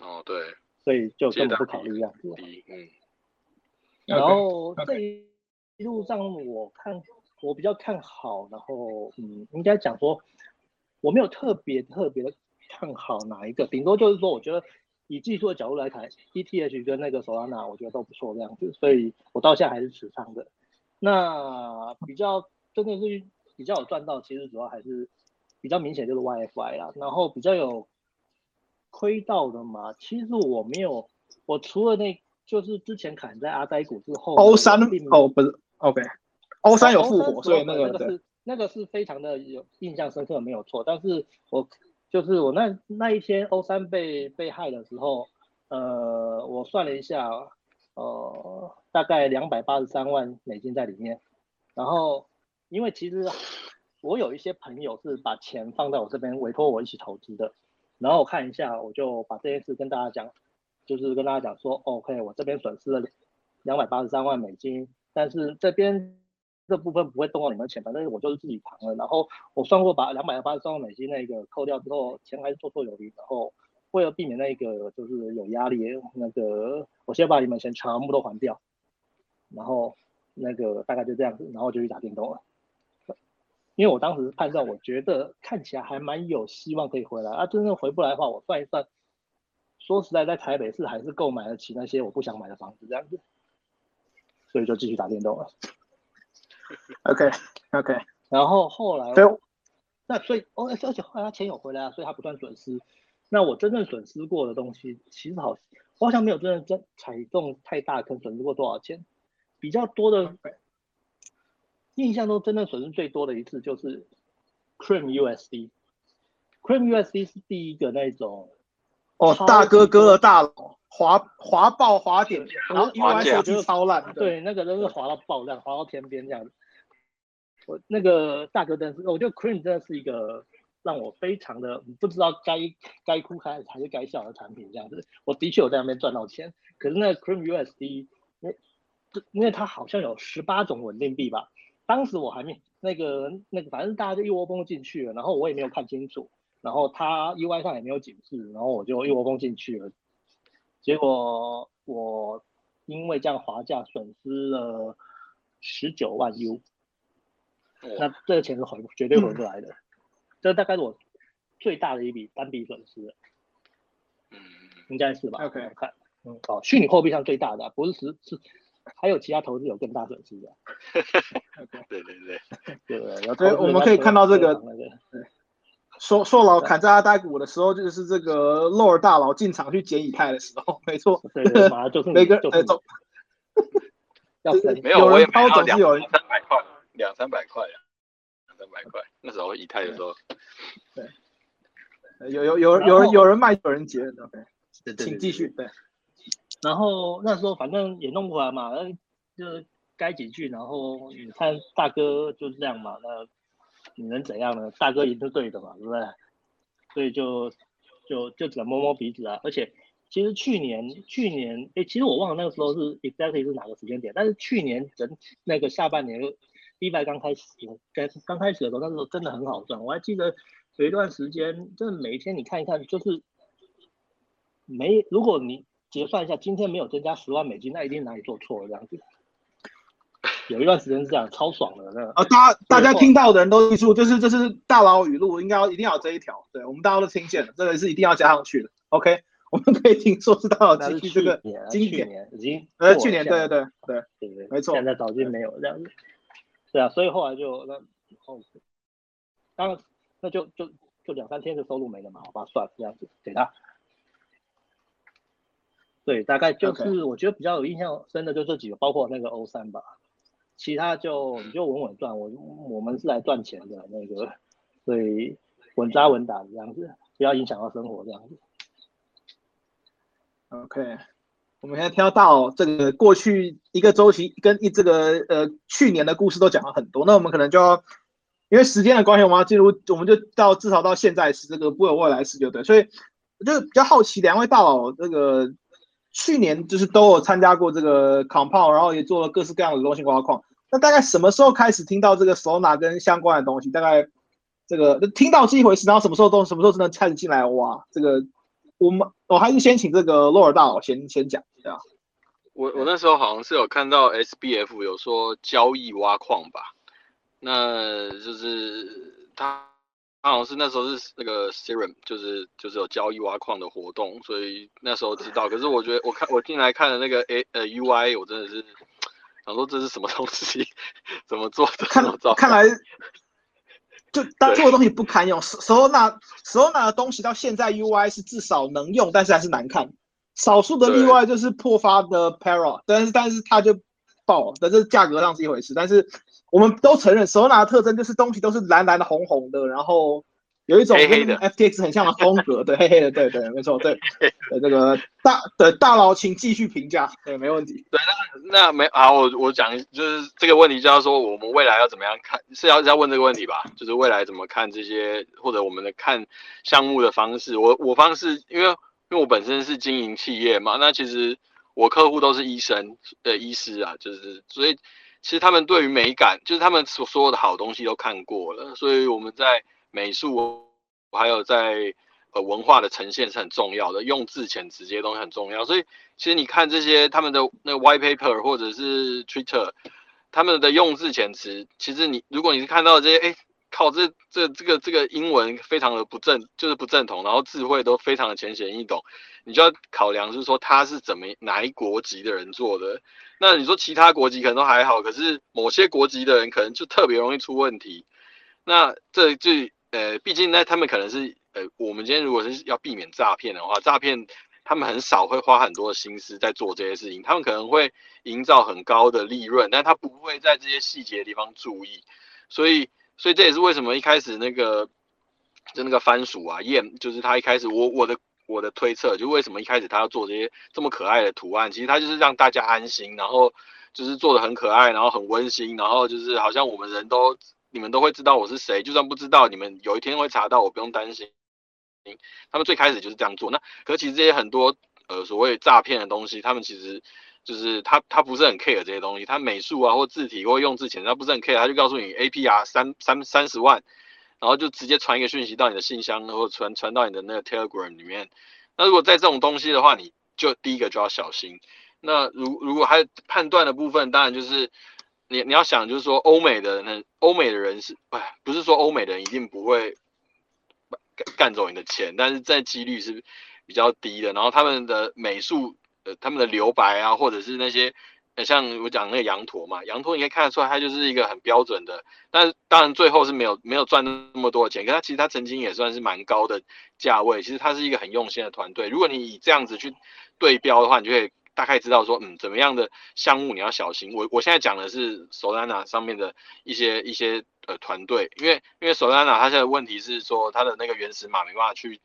哦，对，所以就根本不考虑这样子。嗯。然后这一路上，我看我比较看好，然后嗯，应该讲说我没有特别特别的看好哪一个，顶多就是说，我觉得以技术的角度来看，ETH 跟那个 Solana 我觉得都不错这样子，所以我到现在还是持仓的。那比较真的是比较有赚到，其实主要还是。比较明显就是 YFI 啦，然后比较有亏到的嘛，其实我没有，我除了那就是之前砍在阿呆股之后，O 三哦不是，OK，O 三有复活，所以那个那个是那个是非常的有印象深刻，没有错。但是我就是我那那一天 O 三被被害的时候，呃，我算了一下，呃，大概两百八十三万美金在里面，然后因为其实。我有一些朋友是把钱放在我这边委托我一起投资的，然后我看一下，我就把这件事跟大家讲，就是跟大家讲说，OK，我这边损失了两百八十三万美金，但是这边这部分不会动到你们钱，反正我就是自己扛了。然后我算过，把两百八十三万美金那个扣掉之后，钱还是绰绰有余。然后为了避免那个就是有压力，那个我先把你们钱全部都还掉，然后那个大概就这样子，然后就去打电动了。因为我当时判断，我觉得看起来还蛮有希望可以回来啊。真正回不来的话，我算一算，说实在，在台北市还是购买得起那些我不想买的房子这样子，所以就继续打电动了。OK OK，然后后来，那所以哦，而且后来他钱有回来啊，所以他不算损失。那我真正损失过的东西，其实好，我好像没有真的真踩中太大坑，损失过多少钱，比较多的。印象中真正损失最多的一次就是 Cream USD，Cream USD 是第一个那种哦，大哥哥的大佬滑滑爆滑点，然后 UI 设超烂，对，那个真是滑到爆烂，滑到天边这样子。我那个大哥真是，我觉得 Cream 真的是一个让我非常的不知道该该哭还还是该笑的产品这样子。我的确有在那边赚到钱，可是那个 Cream USD，因为因为它好像有十八种稳定币吧。当时我还没那个那个，反正大家就一窝蜂进去了，然后我也没有看清楚，然后他 UI 上也没有警示，然后我就一窝蜂进去了，结果我因为这样滑价损失了十九万 U，那这个钱是回绝对回不来的，<laughs> 这大概是我最大的一笔单笔损失，嗯，应该是吧？OK，看，嗯，哦，虚拟货币上最大的不是十是。还有其他投资有更大损失的，<laughs> 对对对对，所以我们可以看到这个，硕硕老砍在阿呆股的时候，就是这个洛尔大佬进场去捡以太的时候，没错，对对，马上就是每个哎总，没有，我也没有两三百块，两三百块呀，两三百块那时候以太的时候。对，有有有有人有人卖有人捡的，对，请继续。对，然后那时候反正也弄不来嘛，那就该几句，然后你看大哥就是这样嘛，那你能怎样呢？大哥赢是对的嘛，对不对？所以就就就只能摸摸鼻子啊。而且其实去年去年哎，其实我忘了那个时候是 exactly 是哪个时间点，但是去年整那个下半年 d i 刚开始刚刚开始的时候，那时候真的很好赚。我还记得有一段时间，真的每一天你看一看，就是没如果你结算一下，今天没有增加十万美金，那一定哪里做错了这样子。有一段时间是这样，超爽的那个。啊，大家大家听到的人都记住，就是这是大佬语录，应该要一定要这一条。对我们大家都听见了，这个是一定要加上去的。OK，<laughs> 我们可以听说是大佬继续这个经典，已经呃去年对对对对对对，没错。现在早就没有这样子。对啊，所以后来就那哦，当然那就就就两三天的收入没了嘛，好吧，算了这样子给他。对，大概就是我觉得比较有印象深的就这几个，包括那个 O 三吧。其他就你就稳稳赚，我我们是来赚钱的那个，所以稳扎稳打这样子，不要影响到生活这样子。OK，我们现在听到这个过去一个周期跟一这个呃去年的故事都讲了很多，那我们可能就要因为时间的关系，我们要进入，我们就到至少到现在是这个不有未来式就对，所以我就比较好奇两位大佬这个去年就是都有参加过这个 compound，然后也做了各式各样的东西挖矿。那大概什么时候开始听到这个 s o n a 跟相关的东西？大概这个听到是一回事，然后什么时候都什么时候真的开始进来挖？这个我们我还是先请这个洛尔大佬先先讲，一下？我我那时候好像是有看到 SBF 有说交易挖矿吧，那就是他他好像是那时候是那个 Serum，就是就是有交易挖矿的活动，所以那时候知道。可是我觉得我看我进来看的那个 A 呃 UI，我真的是。想说这是什么东西？怎么做的？看看来，就当做的东西不堪用。Solana Solana 的东西到现在 UI 是至少能用，但是还是难看。少数的例外就是破发的 Para，但是但是它就爆了。但是价格上是一回事。但是我们都承认 Solana 的特征就是东西都是蓝蓝的、红红的，然后。有一种跟 FTX 很像的风格，对，黑黑的，对对，没错，对，那，这个大的大佬，请继续评价，对，没问题。对，那那没啊，我我讲就是这个问题，就要说我们未来要怎么样看，是要要问这个问题吧？就是未来怎么看这些，或者我们的看项目的方式。我我方式，因为因为我本身是经营企业嘛，那其实我客户都是医生，呃，医师啊，就是所以其实他们对于美感，就是他们所所有的好东西都看过了，所以我们在。美术还有在呃文化的呈现是很重要的，用字遣词这些东西很重要。所以其实你看这些他们的那个 white paper 或者是 Twitter，他们的用字遣词，其实你如果你是看到这些，哎，靠，这这这个这个英文非常的不正，就是不正统，然后智慧都非常的浅显易懂，你就要考量是说他是怎么哪一国籍的人做的。那你说其他国籍可能都还好，可是某些国籍的人可能就特别容易出问题。那这就。呃，毕竟那他们可能是呃，我们今天如果是要避免诈骗的话，诈骗他们很少会花很多的心思在做这些事情，他们可能会营造很高的利润，但他不会在这些细节的地方注意，所以，所以这也是为什么一开始那个就那个番薯啊，燕，就是他一开始我我的我的推测，就为什么一开始他要做这些这么可爱的图案，其实他就是让大家安心，然后就是做的很可爱，然后很温馨，然后就是好像我们人都。你们都会知道我是谁，就算不知道，你们有一天会查到，我不用担心。他们最开始就是这样做。那可其实这些很多呃所谓诈骗的东西，他们其实就是他他不是很 care 这些东西，他美术啊或字体或用字前他不是很 care，他就告诉你 APR 三三三十万，然后就直接传一个讯息到你的信箱，然后传传到你的那个 Telegram 里面。那如果在这种东西的话，你就第一个就要小心。那如如果还判断的部分，当然就是。你你要想，就是说欧美的那欧美的人是，哎，不是说欧美的人一定不会干干走你的钱，但是在几率是比较低的。然后他们的美术，呃，他们的留白啊，或者是那些，像我讲那个羊驼嘛，羊驼你可以看得出来，它就是一个很标准的。但是当然最后是没有没有赚那么多钱，可它其实它曾经也算是蛮高的价位。其实它是一个很用心的团队。如果你以这样子去对标的话，你就会。大概知道说，嗯，怎么样的项目你要小心。我我现在讲的是 Solana 上面的一些一些呃团队，因为因为 Solana 它现在问题是说它的那个原始码没办法去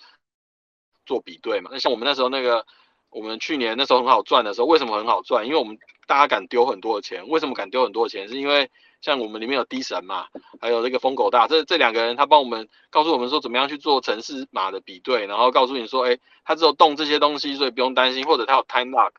做比对嘛。那像我们那时候那个，我们去年那时候很好赚的时候，为什么很好赚？因为我们大家敢丢很多的钱。为什么敢丢很多的钱？是因为像我们里面有 D 神嘛，还有那个疯狗大，这这两个人他帮我们告诉我们说怎么样去做城市码的比对，然后告诉你说，哎，他只有动这些东西，所以不用担心，或者他有 time lock。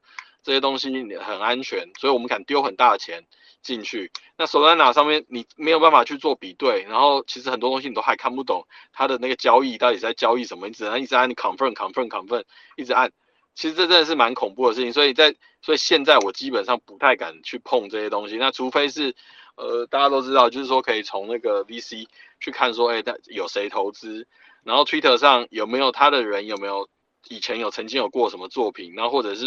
这些东西很安全，所以我们敢丢很大的钱进去。那 Solana 上面你没有办法去做比对，然后其实很多东西你都还看不懂它的那个交易到底在交易什么，你只能一直按 confirm confirm confirm 一直按。其实这真的是蛮恐怖的事情，所以在所以现在我基本上不太敢去碰这些东西。那除非是呃大家都知道，就是说可以从那个 VC 去看说，哎，有谁投资，然后 Twitter 上有没有他的人有没有。以前有曾经有过什么作品，然后或者是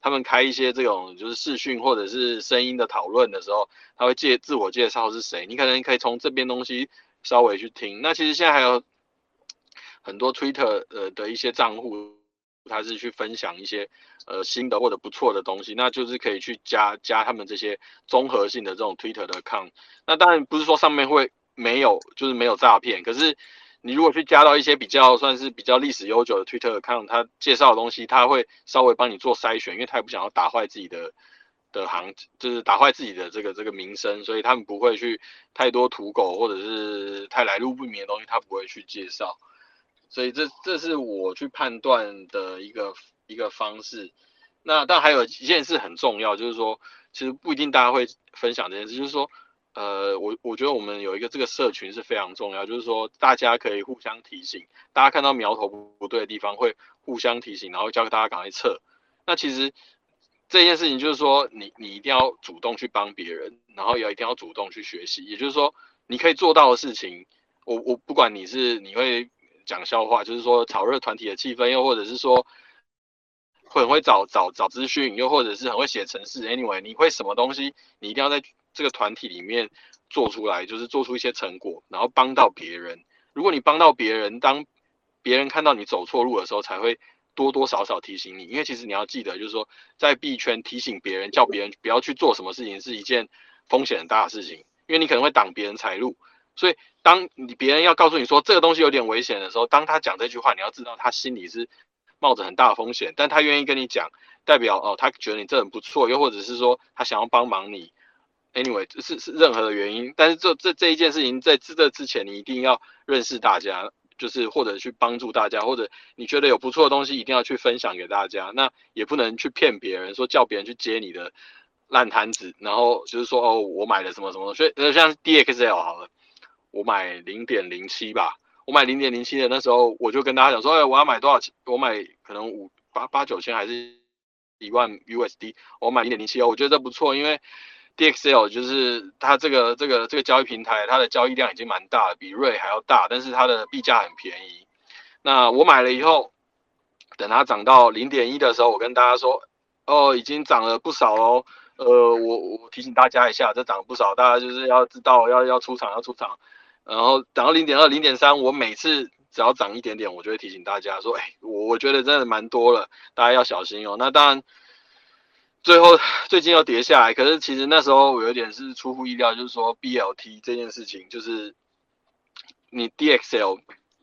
他们开一些这种就是视讯或者是声音的讨论的时候，他会介自我介绍是谁，你可能可以从这边东西稍微去听。那其实现在还有很多 Twitter 呃的一些账户，他是去分享一些呃新的或者不错的东西，那就是可以去加加他们这些综合性的这种 Twitter 的 account。那当然不是说上面会没有，就是没有诈骗，可是。你如果去加到一些比较算是比较历史悠久的 Twitter account，他介绍的东西，他会稍微帮你做筛选，因为他也不想要打坏自己的的行，就是打坏自己的这个这个名声，所以他们不会去太多土狗或者是太来路不明的东西，他不会去介绍。所以这这是我去判断的一个一个方式。那但还有一件事很重要，就是说其实不一定大家会分享这件事，就是说。呃，我我觉得我们有一个这个社群是非常重要，就是说大家可以互相提醒，大家看到苗头不不对的地方会互相提醒，然后教给大家赶快撤。那其实这件事情就是说，你你一定要主动去帮别人，然后也一定要主动去学习。也就是说，你可以做到的事情，我我不管你是你会讲笑话，就是说炒热团体的气氛，又或者是说会很会找找找资讯，又或者是很会写程式。Anyway，你会什么东西，你一定要在。这个团体里面做出来，就是做出一些成果，然后帮到别人。如果你帮到别人，当别人看到你走错路的时候，才会多多少少提醒你。因为其实你要记得，就是说在币圈提醒别人，叫别人不要去做什么事情，是一件风险很大的事情。因为你可能会挡别人财路。所以当你别人要告诉你说这个东西有点危险的时候，当他讲这句话，你要知道他心里是冒着很大的风险，但他愿意跟你讲，代表哦他觉得你这很不错，又或者是说他想要帮忙你。Anyway，是是任何的原因，但是这这这一件事情，在这之前，你一定要认识大家，就是或者去帮助大家，或者你觉得有不错的东西，一定要去分享给大家。那也不能去骗别人，说叫别人去接你的烂摊子，然后就是说哦，我买了什么什么，所以呃像 DXL 好了，我买零点零七吧，我买零点零七的那时候，我就跟大家讲说，哎，我要买多少钱？我买可能五八八九千还是一万 USD，我买零点零七哦，我觉得这不错，因为。DXL 就是它这个这个这个交易平台，它的交易量已经蛮大了，比瑞还要大，但是它的币价很便宜。那我买了以后，等它涨到零点一的时候，我跟大家说，哦，已经涨了不少喽。呃，我我提醒大家一下，这涨了不少，大家就是要知道要要出场要出场。然后涨到零点二、零点三，我每次只要涨一点点，我就会提醒大家说，哎，我我觉得真的蛮多了，大家要小心哦。那当然。最后最近又跌下来，可是其实那时候我有点是出乎意料，就是说 BLT 这件事情，就是你 DXL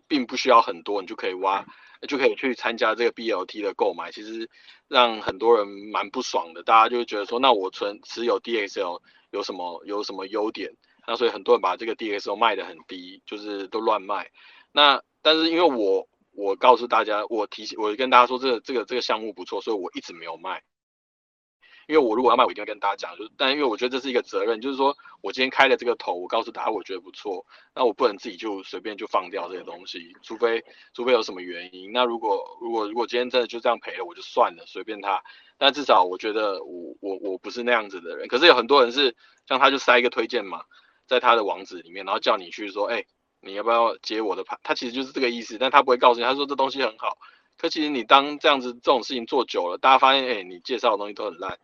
并不需要很多，你就可以挖，就可以去参加这个 BLT 的购买。其实让很多人蛮不爽的，大家就觉得说，那我存持有 DXL 有什么有什么优点？那所以很多人把这个 D S O 卖的很低，就是都乱卖。那但是因为我我告诉大家，我提醒我跟大家说，这个这个这个项目不错，所以我一直没有卖。因为我如果要卖，我一定要跟大家讲，就，但因为我觉得这是一个责任，就是说我今天开了这个头，我告诉大家我觉得不错，那我不能自己就随便就放掉这些东西，除非除非有什么原因。那如果如果如果今天真的就这样赔了，我就算了，随便他。但至少我觉得我我我不是那样子的人。可是有很多人是像他就塞一个推荐嘛在他的网址里面，然后叫你去说，哎，你要不要接我的盘？他其实就是这个意思，但他不会告诉你，他说这东西很好。可其实你当这样子这种事情做久了，大家发现，哎，你介绍的东西都很烂。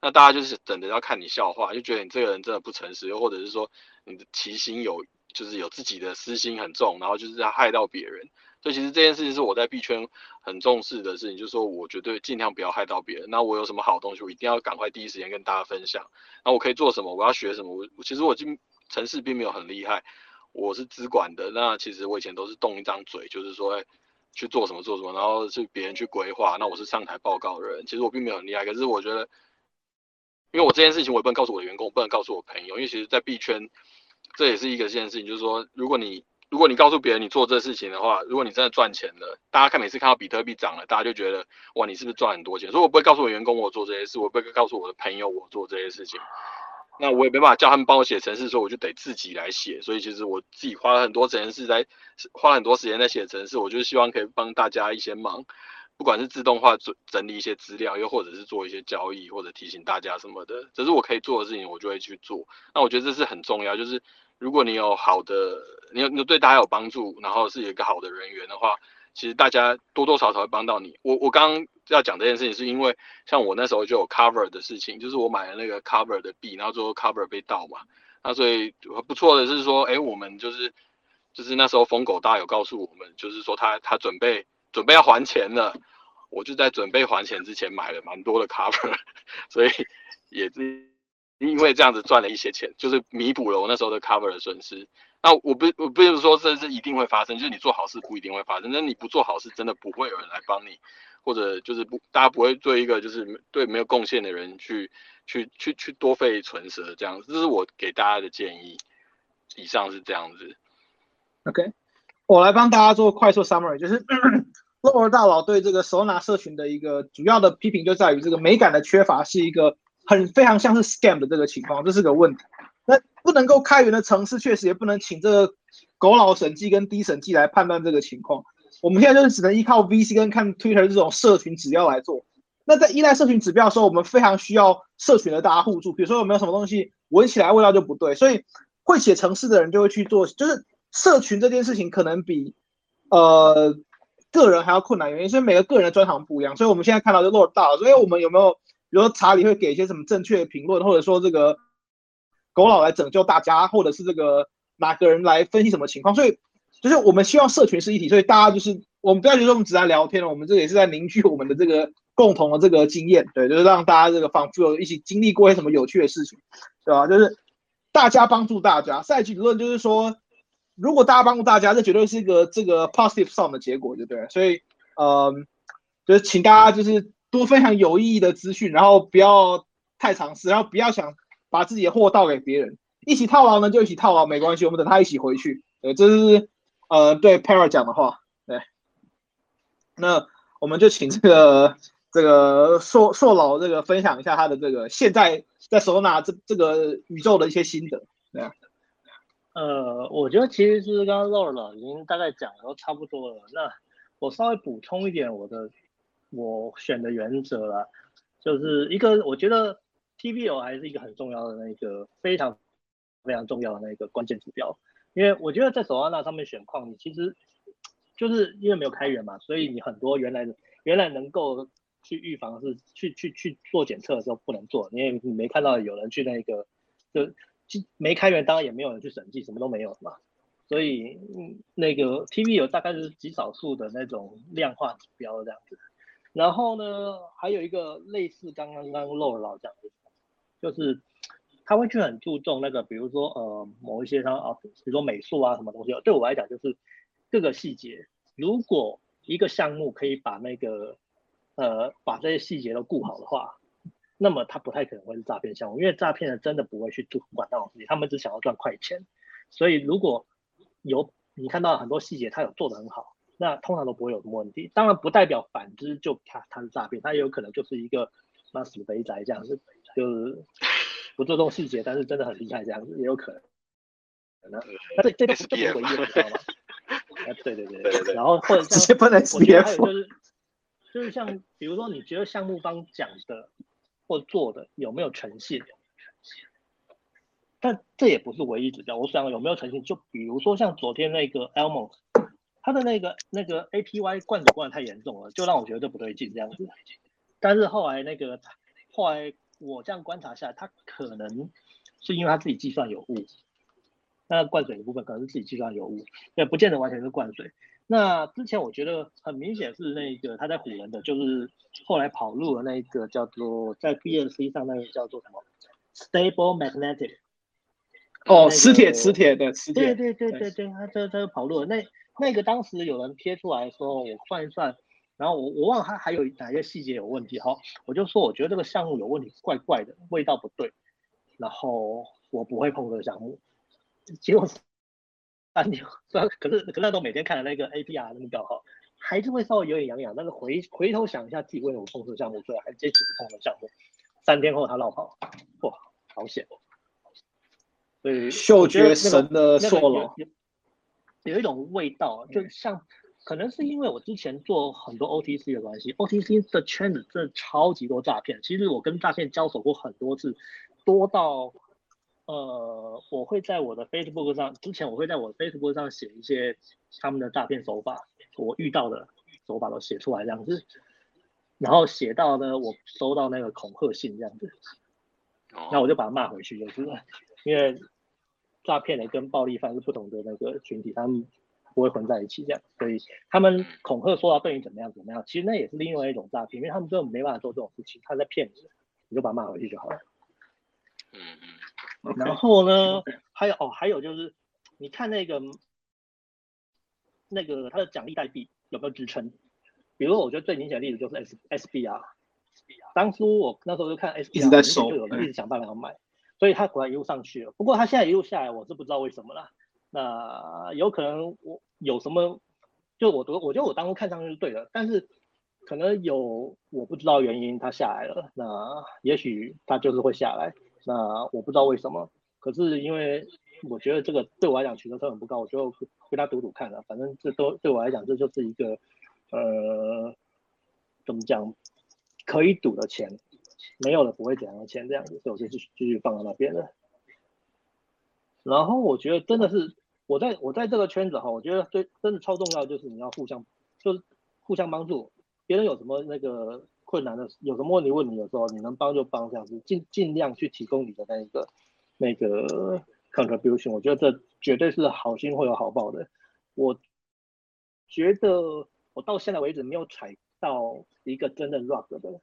那大家就是等着要看你笑话，就觉得你这个人真的不诚实，又或者是说你的其心有就是有自己的私心很重，然后就是要害到别人。所以其实这件事情是我在币圈很重视的事情，就是说我绝对尽量不要害到别人。那我有什么好东西，我一定要赶快第一时间跟大家分享。那我可以做什么？我要学什么？我其实我进城市并没有很厉害，我是资管的。那其实我以前都是动一张嘴，就是说去做什么做什么，然后是别人去规划。那我是上台报告的人，其实我并没有很厉害。可是我觉得，因为我这件事情我也不能告诉我的员工，我不能告诉我朋友，因为其实在币圈这也是一个件事情，就是说如果你。如果你告诉别人你做这事情的话，如果你真的赚钱了，大家看每次看到比特币涨了，大家就觉得哇，你是不是赚很多钱？所以我不会告诉我员工我做这些事，我不会告诉我的朋友我做这些事情。那我也没办法叫他们帮我写程式，所以我就得自己来写。所以其实我自己花了很多程式在花很多时间在写程式，我就希望可以帮大家一些忙，不管是自动化整整理一些资料，又或者是做一些交易，或者提醒大家什么的，这是我可以做的事情，我就会去做。那我觉得这是很重要，就是。如果你有好的，你有你对大家有帮助，然后是一个好的人员的话，其实大家多多少少会帮到你。我我刚要讲这件事情，是因为像我那时候就有 cover 的事情，就是我买了那个 cover 的币，然后最后 cover 被盗嘛。那所以不错的是说，哎，我们就是就是那时候疯狗大有告诉我们，就是说他他准备准备要还钱了，我就在准备还钱之前买了蛮多的 cover，<laughs> 所以也是。因为这样子赚了一些钱，就是弥补了我那时候的 cover 的损失。那我不我不是说这是一定会发生，就是你做好事不一定会发生。那你不做好事，真的不会有人来帮你，或者就是不大家不会对一个就是对没有贡献的人去去去去多费唇舌这样。这是我给大家的建议。以上是这样子。OK，我来帮大家做快速 summary，就是 <coughs> 洛尔大佬对这个手拿社群的一个主要的批评就在于这个美感的缺乏是一个。很非常像是 scam 的这个情况，这是个问题。那不能够开源的城市，确实也不能请这个狗脑审计跟低审计来判断这个情况。我们现在就是只能依靠 VC 跟看 Twitter 这种社群指标来做。那在依赖社群指标的时候，我们非常需要社群的大家互助。比如说有没有什么东西闻起来味道就不对，所以会写城市的人就会去做。就是社群这件事情可能比呃个人还要困难，原因是每个个人的专长不一样。所以我们现在看到就落大了。所以我们有没有？比如说查理会给一些什么正确的评论，或者说这个狗佬来拯救大家，或者是这个哪个人来分析什么情况，所以就是我们希望社群是一体，所以大家就是我们不要觉得我们只在聊天了，我们这也是在凝聚我们的这个共同的这个经验，对，就是让大家这个仿佛有一起经历过一些什么有趣的事情，对吧？就是大家帮助大家，赛局理论就是说，如果大家帮助大家，这绝对是一个这个 positive sum 的结果，对不对？所以，嗯，就是请大家就是。多分享有意义的资讯，然后不要太尝试，然后不要想把自己的货倒给别人。一起套牢呢，就一起套牢，没关系，我们等他一起回去。对，这是呃对 Para 讲的话。对，那我们就请这个这个硕硕老这个分享一下他的这个现在在手拿这这个宇宙的一些心得。对，呃，我觉得其实是刚刚 l o r 已经大概讲的都差不多了。那我稍微补充一点我的。我选的原则了，就是一个我觉得 TVO 还是一个很重要的那个非常非常重要的那个关键指标，因为我觉得在手安那上面选矿，你其实就是因为没有开源嘛，所以你很多原来的原来能够去预防是去去去做检测的时候不能做，因为你没看到有人去那个就没开源，当然也没有人去审计，什么都没有嘛，所以那个 TV 有大概是极少数的那种量化指标这样子。然后呢，还有一个类似刚刚刚漏了老讲的，就是他会去很注重那个，比如说呃某一些他啊，比如说美术啊什么东西，对我来讲就是各个细节。如果一个项目可以把那个呃把这些细节都顾好的话，那么他不太可能会是诈骗项目，因为诈骗的真的不会去做管那种事情，他们只想要赚快钱。所以如果有你看到很多细节，他有做的很好。那通常都不会有什么问题，当然不代表反之就他他是诈骗，他也有可能就是一个那死肥宅这样子，就是不注重细节，但是真的很厉害这样子也有可能。那这这都是这么唯一的，知道吗？啊，对对对对对。然后或者像我觉得还有就是就是像比如说你觉得项目方讲的或做的有没有诚信？但这也不是唯一指标。我想有没有诚信，就比如说像昨天那个 Elmo。他的那个那个 APY 灌水灌的太严重了，就让我觉得这不对劲这样子。但是后来那个后来我这样观察下来，他可能是因为他自己计算有误，那灌水的部分可能是自己计算有误，也，不见得完全是灌水。那之前我觉得很明显是那个他在唬人的，就是后来跑路的那个叫做在 BNC 上那个叫做什么 Stable Magnetic。哦，磁铁，磁铁的磁铁。对对对对对，他这这跑路了那那个当时有人贴出来说，我算一算，然后我我忘了他还有哪些细节有问题，好，我就说我觉得这个项目有问题，怪怪的，味道不对，然后我不会碰这个项目。结果三年，<laughs> 虽然可是可是那都每天看的那个 APR 那个表号，还是会稍微有点痒痒，但是回回头想一下自己为什么碰这个项目，所以还坚持不碰的项目。三天后他落跑，哇，好险！所以嗅觉神的错了，有一种味道，就像可能是因为我之前做很多 OTC 的关系，OTC 的圈子真的超级多诈骗。其实我跟诈骗交手过很多次，多到呃，我会在我的 Facebook 上，之前我会在我的 Facebook 上写一些他们的诈骗手法，我遇到的手法都写出来这样子，然后写到呢，我收到那个恐吓信这样子，那我就把他骂回去就是。因为诈骗的跟暴力犯是不同的那个群体，他们不会混在一起这样，所以他们恐吓说要对你怎么样怎么样，其实那也是另外一种诈骗，因为他们根本没办法做这种事情，他在骗你，你就把他骂回去就好了。嗯嗯。然后呢，还有哦，还有就是，你看那个那个他的奖励代币有没有支撑？比如我觉得最明显的例子就是 S S B R，当初我那时候就看 S B R，就有人一直想办法要买。所以它果然一路上去了，不过它现在一路下来，我是不知道为什么了。那有可能我有什么，就我我我觉得我当初看上去是对的，但是可能有我不知道原因它下来了。那也许它就是会下来，那我不知道为什么。可是因为我觉得这个对我来讲取得成本不高，我就跟他赌赌看了。反正这都对我来讲这就是一个呃怎么讲可以赌的钱。没有了不会怎样的钱这样子，所以我就继续继续放在那边了。然后我觉得真的是我在我在这个圈子哈，我觉得最真的超重要就是你要互相就是互相帮助，别人有什么那个困难的，有什么问题问你的时候，你能帮就帮这样子，尽尽量去提供你的那一个那个 contribution。我觉得这绝对是好心会有好报的。我觉得我到现在为止没有踩到一个真的 rock 的。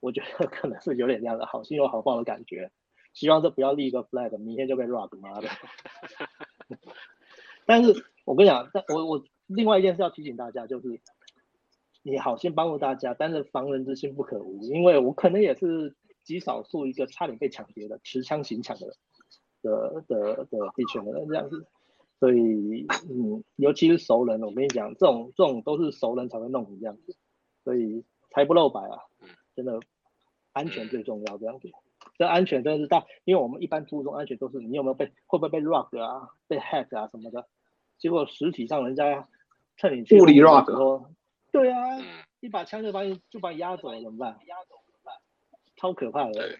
我觉得可能是有点这样的好心有好报的感觉，希望这不要立一个 flag，明天就被 rock 妈的。<laughs> 但是我跟你讲，但我我另外一件事要提醒大家，就是你好心帮助大家，但是防人之心不可无，因为我可能也是极少数一个差点被抢劫的持枪行抢的的的的地权的人这样子，所以嗯，尤其是熟人，我跟你讲，这种这种都是熟人才会弄你这样子，所以财不露白啊。真的安全最重要，这样子，这安全真的是大，因为我们一般注重安全都是你有没有被会不会被 rock 啊，被 hack 啊什么的，结果实体上人家趁你物理 rock，对啊，一把枪就把你就把你压走了怎么办？压走怎么办？超可怕的。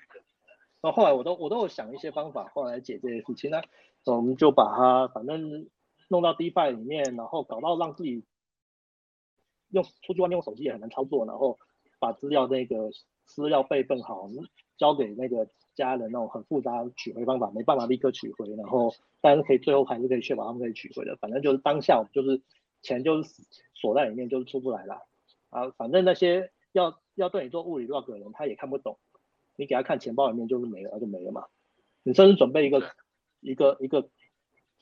然后后来我都我都有想一些方法，后来解这些事情呢，我们就把它反正弄到 DeFi 里面，然后搞到让自己用出去外面用手机也很难操作，然后。把资料那个资料备份好，交给那个家人那种很复杂取回方法没办法立刻取回，然后但是可以最后还是可以确保他们可以取回的。反正就是当下我们就是钱就是锁在里面，就是出不来了啊。反正那些要要对你做物理 log 的人，他也看不懂，你给他看钱包里面就是没了，就没了嘛。你甚至准备一个一个一个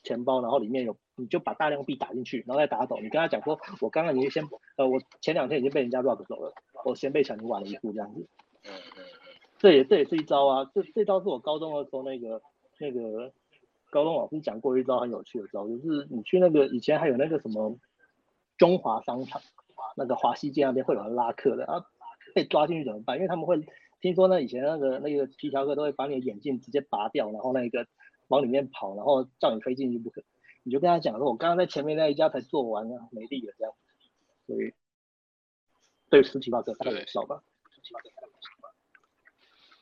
钱包，然后里面有。你就把大量币打进去，然后再打走。你跟他讲说，我刚刚已经先，呃，我前两天已经被人家 rob 走了，我先被抢，你晚了一步这样子。嗯嗯这也这也是一招啊，这这招是我高中的时候那个那个高中老师讲过一招很有趣的招，就是你去那个以前还有那个什么中华商场，那个华西街那边会有人拉客的啊，被抓进去怎么办？因为他们会听说呢，以前那个那个皮条客都会把你的眼镜直接拔掉，然后那个往里面跑，然后叫你飞进去不可。你就跟他讲说，我刚刚在前面那一家才做完了，没力了这样，所以对十七八个大概有效吧。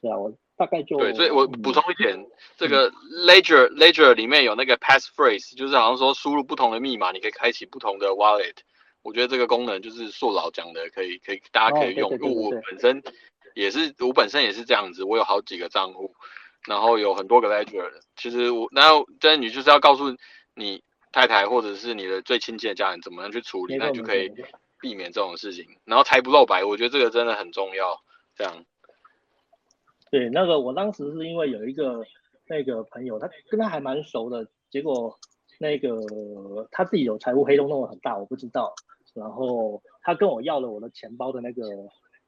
对啊，我大概就对，所以我补充一点，这个 Ledger Ledger 里面有那个 passphrase，就是好像说输入不同的密码，你可以开启不同的 wallet。我觉得这个功能就是硕老讲的，可以可以大家可以用，因为我本身也是我本身也是这样子，我有好几个账户。然后有很多个 ledger，其实我，然后但你就是要告诉你太太或者是你的最亲近的家人怎么样去处理，那就可以避免这种事情。然后财不露白，我觉得这个真的很重要。这样。对，那个我当时是因为有一个那个朋友，他跟他还蛮熟的，结果那个他自己有财务黑洞弄得很大，我不知道。然后他跟我要了我的钱包的那个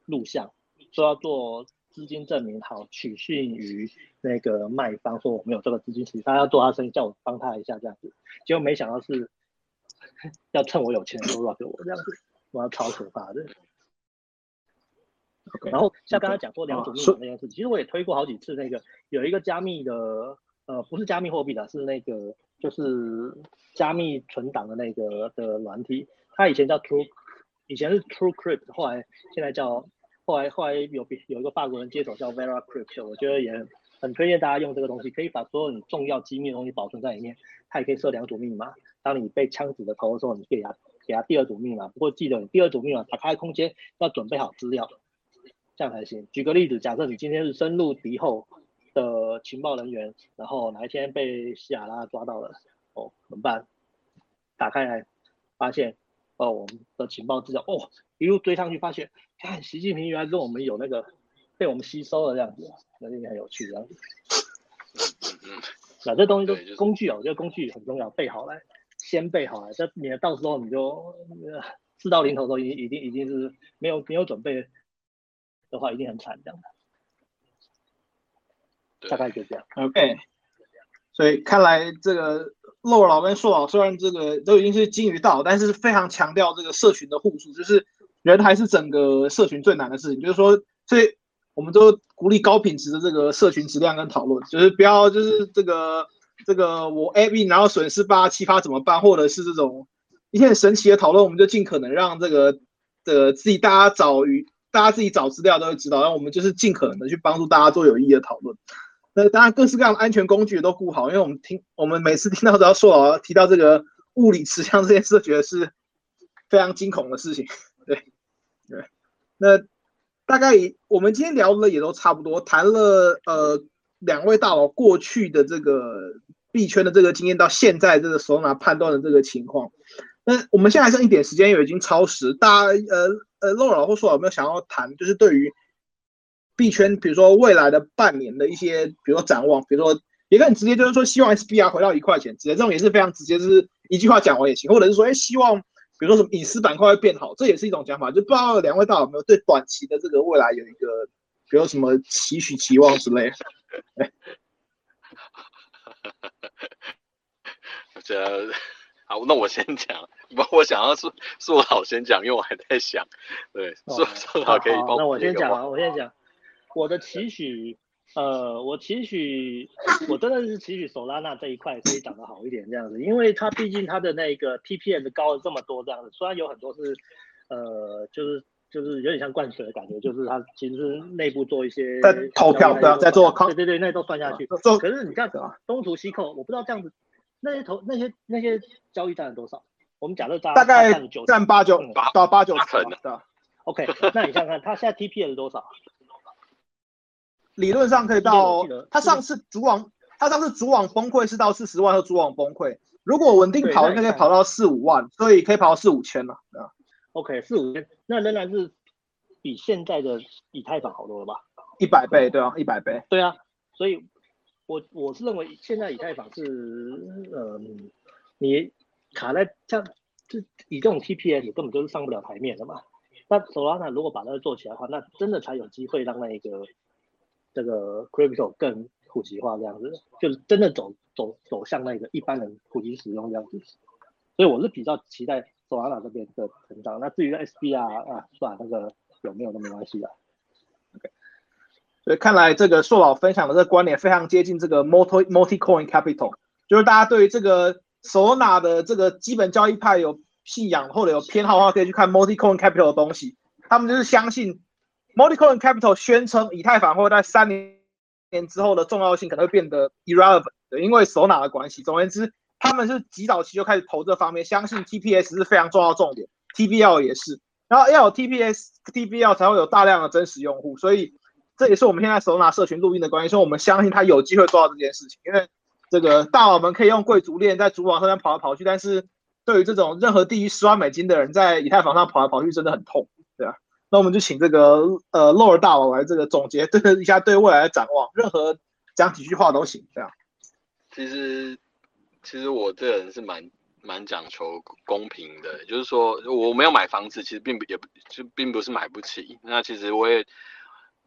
录像，说要做资金证明，好取信于那个卖方，说我没有这个资金，其实他要做他生意，叫我帮他一下这样子。结果没想到是要趁我有钱的时候 rob 我这样子，哇，超可怕的。然后像刚才讲说两种密码那件事，其实我也推过好几次。那个有一个加密的，呃，不是加密货币的，是那个就是加密存档的那个的软体。它以前叫 True，以前是 TrueCrypt，后来现在叫后来后来有有一个法国人接手叫 VeraCrypt，我觉得也很推荐大家用这个东西，可以把所有你重要机密的东西保存在里面。它也可以设两组密码，当你被枪指的头的时候，你可以给他给他第二组密码。不过记得你第二组密码打开空间要准备好资料。这样才行。举个例子，假设你今天是深入敌后的情报人员，然后哪一天被希亚拉抓到了，哦，怎么办？打开来，发现哦，我们的情报资料，哦，一路追上去，发现看习近平原来跟我们有那个被我们吸收了这样子，那也很有趣这样子。那这东西都工具啊，我觉得工具很重要，备好来，先备好来，这免得到时候你就事到临头都已经已经已经是没有没有准备。的话一定很惨，这样的，大概就这样。OK，所以看来这个洛老跟硕老虽然这个都已经是金鱼道，但是非常强调这个社群的互助，就是人还是整个社群最难的事情。就是说，所以我们都鼓励高品质的这个社群质量跟讨论，就是不要就是这个这个我 A B 然后损失八七发怎么办，或者是这种一些很神奇的讨论，我们就尽可能让这个的自己大家找与。大家自己找资料都会知道，然后我们就是尽可能的去帮助大家做有意义的讨论。那当然，各式各样的安全工具也都顾好，因为我们听我们每次听到只要说老提到这个物理持枪这件事，觉得是非常惊恐的事情。那大概我们今天聊的也都差不多，谈了呃两位大佬过去的这个币圈的这个经验，到现在这个手拿判断的这个情况。那我们现在还剩一点时间，又已经超时，大家呃。呃，洛老或说有没有想要谈，就是对于币圈，比如说未来的半年的一些，比如说展望，比如说也可以很直接，就是说希望 SBR 回到一块钱，直接这种也是非常直接，就是一句话讲完也行，或者是说，哎，希望比如说什么隐私板块会变好，这也是一种讲法，就不知道两位大佬有没有对短期的这个未来有一个，比如什么期许、期望之类。<laughs> 我觉得。好，那我先讲，不，我想要说说好先讲，因为我还在想，对，说说好可以帮。那我先讲啊，我先讲，我的期许，呃，我期许，我真的是期许索拉纳这一块可以涨得好一点这样子，因为它毕竟它的那个 TPS 高了这么多这样子，虽然有很多是，呃，就是就是有点像灌水的感觉，就是它其实是内部做一些在投票对啊，在做对对对，那都算下去，可是你这样子啊，东图西扣，我不知道这样子。那些投那些那些交易占了多少？我们假设大概占八九八到八九成的。OK，那你想想看，他现在 TPS 多少？理论上可以到，他上次主网，他上次主网崩溃是到四十万和主网崩溃，如果稳定跑，应该可以跑到四五万，所以可以跑到四五千了，啊。OK，四五千，那仍然是比现在的以太坊好多了吧？一百倍，对啊，一百倍。对啊，所以。我我是认为现在以太坊是，嗯，你卡在像就以这种 TPS 根本就是上不了台面的嘛。那 Solana 如果把它做起来的话，那真的才有机会让那一个这个 Crypto 更普及化这样子，就是真的走走走向那个一般人普及使用这样子。所以我是比较期待 Solana 这边的成长。那至于 SBR 啊，算，那个有没有都没关系的。所以看来这个硕老分享的这个观点非常接近这个 multi multi coin capital，就是大家对于这个 Solana 的这个基本交易派有信仰或者有偏好的话，可以去看 multi coin capital 的东西。他们就是相信 m o l t i c o i n capital 宣称以太坊会在三年年之后的重要性可能会变得 irrelevant，因为 Solana 的关系。总而言之，他们是极早期就开始投这方面，相信 TPS 是非常重要的重点，TBL 也是。然后要有 TPS、TBL 才会有大量的真实用户，所以。这也是我们现在手拿社群录音的关系，所以我们相信他有机会做到这件事情。因为这个大佬们可以用贵族链在主网上面跑来跑去，但是对于这种任何低于十万美金的人，在以太坊上跑来跑去真的很痛，那我们就请这个呃洛尔大佬来这个总结对一下对未来的展望，任何讲几句话都行，这样。其实，其实我这人是蛮蛮讲求公平的，就是说我没有买房子，其实并不也不就并不是买不起。那其实我也，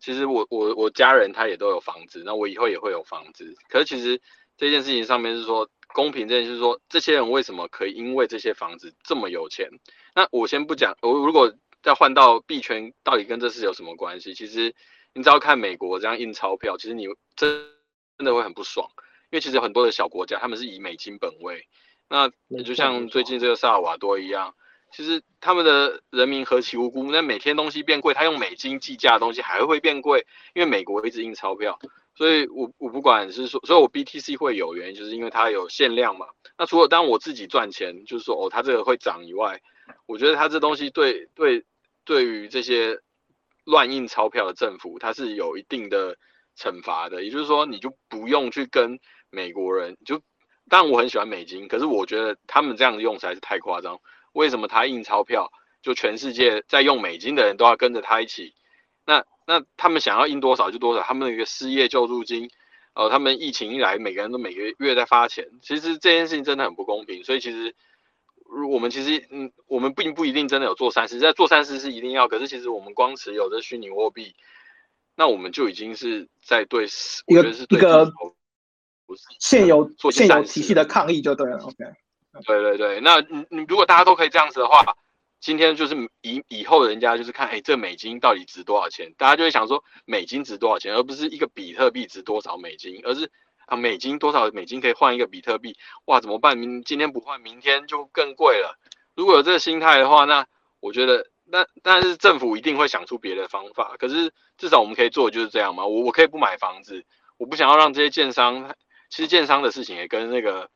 其实我我我家人他也都有房子，那我以后也会有房子。可是其实这件事情上面是说公平这件事，说这些人为什么可以因为这些房子这么有钱？那我先不讲，我如果再换到币圈，到底跟这事有什么关系？其实你只要看美国这样印钞票，其实你真真的会很不爽。因为其实很多的小国家，他们是以美金本位，那就像最近这个萨尔瓦多一样，其实他们的人民何其无辜，那每天东西变贵，他用美金计价的东西还会变贵，因为美国一直印钞票，所以我我不管是说，所以我 BTC 会有原因，就是因为它有限量嘛。那除了当我自己赚钱，就是说哦，它这个会涨以外，我觉得它这东西对对对于这些乱印钞票的政府，它是有一定的惩罚的，也就是说，你就不用去跟。美国人就，但我很喜欢美金，可是我觉得他们这样用实在是太夸张。为什么他印钞票，就全世界在用美金的人都要跟着他一起？那那他们想要印多少就多少，他们的一个失业救助金，呃，他们疫情一来，每个人都每个月在发钱。其实这件事情真的很不公平。所以其实，我们其实嗯，我们并不一定真的有做善事，在做善事是一定要。可是其实我们光持有这虚拟货币，那我们就已经是在对，我觉得是一个。现有现有体系的抗议就对了，OK。对对对，那你你如果大家都可以这样子的话，今天就是以以后人家就是看，哎，这美金到底值多少钱？大家就会想说美金值多少钱，而不是一个比特币值多少美金，而是啊美金多少美金可以换一个比特币？哇，怎么办？明今天不换，明天就更贵了。如果有这个心态的话，那我觉得那但是政府一定会想出别的方法。可是至少我们可以做的就是这样嘛。我我可以不买房子，我不想要让这些建商。其实建商的事情也跟那个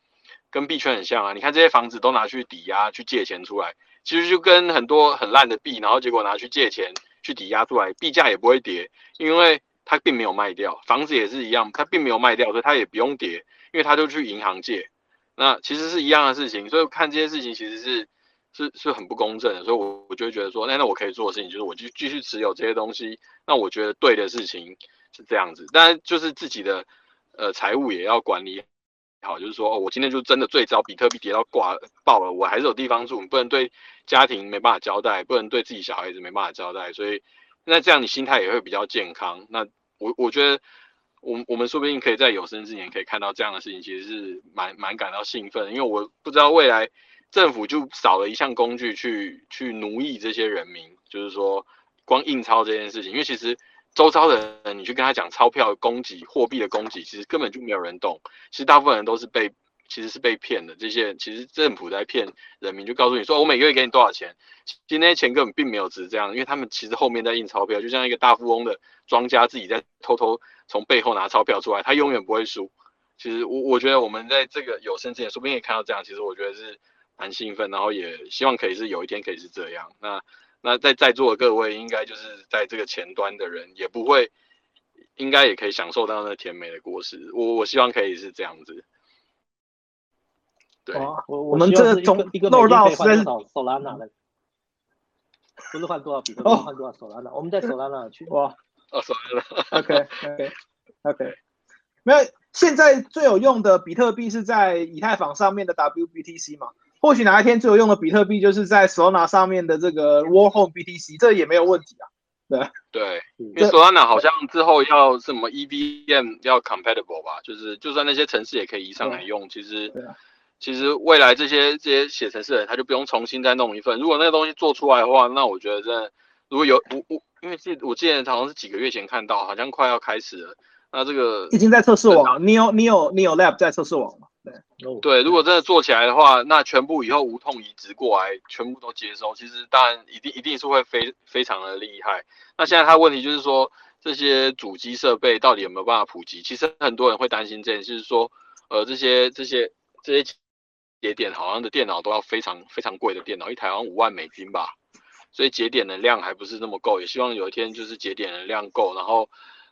跟币圈很像啊，你看这些房子都拿去抵押去借钱出来，其实就跟很多很烂的币，然后结果拿去借钱去抵押出来，币价也不会跌，因为他并没有卖掉，房子也是一样，他并没有卖掉，所以他也不用跌，因为他就去银行借，那其实是一样的事情，所以看这些事情其实是是是很不公正的，所以我我就觉得说，那那我可以做的事情就是我就继续持有这些东西，那我觉得对的事情是这样子，但就是自己的。呃，财务也要管理好，就是说，哦，我今天就真的最糟，比特币跌到挂爆了，我还是有地方住，不能对家庭没办法交代，不能对自己小孩子没办法交代，所以那这样你心态也会比较健康。那我我觉得，我我们说不定可以在有生之年可以看到这样的事情，其实是蛮蛮感到兴奋，因为我不知道未来政府就少了一项工具去去奴役这些人民，就是说光印钞这件事情，因为其实。周遭的人，你去跟他讲钞票供给、货币的供给，其实根本就没有人懂。其实大部分人都是被，其实是被骗的。这些其实政府在骗人民，就告诉你说，我每个月给你多少钱，其实那些钱根本并没有值这样，因为他们其实后面在印钞票，就像一个大富翁的庄家自己在偷偷从背后拿钞票出来，他永远不会输。其实我我觉得我们在这个有生之年，说不定也看到这样。其实我觉得是蛮兴奋，然后也希望可以是有一天可以是这样。那。那在在座的各位，应该就是在这个前端的人，也不会，应该也可以享受到那甜美的果实。我我希望可以是这样子。对，我我们这从一个漏到是换多少手拉拿的，不是换多少比特币，换多少手拉拿。我们在手拉拿去。哇，哦，手拉拿。OK OK OK，没有，现在最有用的比特币是在以太坊上面的 WBTC 嘛？或许哪一天最有用的比特币就是在 Solana 上面的这个 Warhol BTC，这也没有问题啊。对对，因为 Solana 好像之后要什么 EVM 要 compatible 吧，就是就算那些城市也可以移上来用。其实其实未来这些这些写程式的人他就不用重新再弄一份。如果那个东西做出来的话，那我觉得真的如果有我我因为记我记得好像是几个月前看到，好像快要开始了。那这个已经在测试网，Neo Neo Neo Lab 在测试网了。对，如果真的做起来的话，那全部以后无痛移植过来，全部都接收，其实当然一定一定是会非非常的厉害。那现在它问题就是说，这些主机设备到底有没有办法普及？其实很多人会担心这件事，就是说，呃，这些这些这些节点好像的电脑都要非常非常贵的电脑，一台好像五万美金吧，所以节点的量还不是那么够。也希望有一天就是节点的量够，然后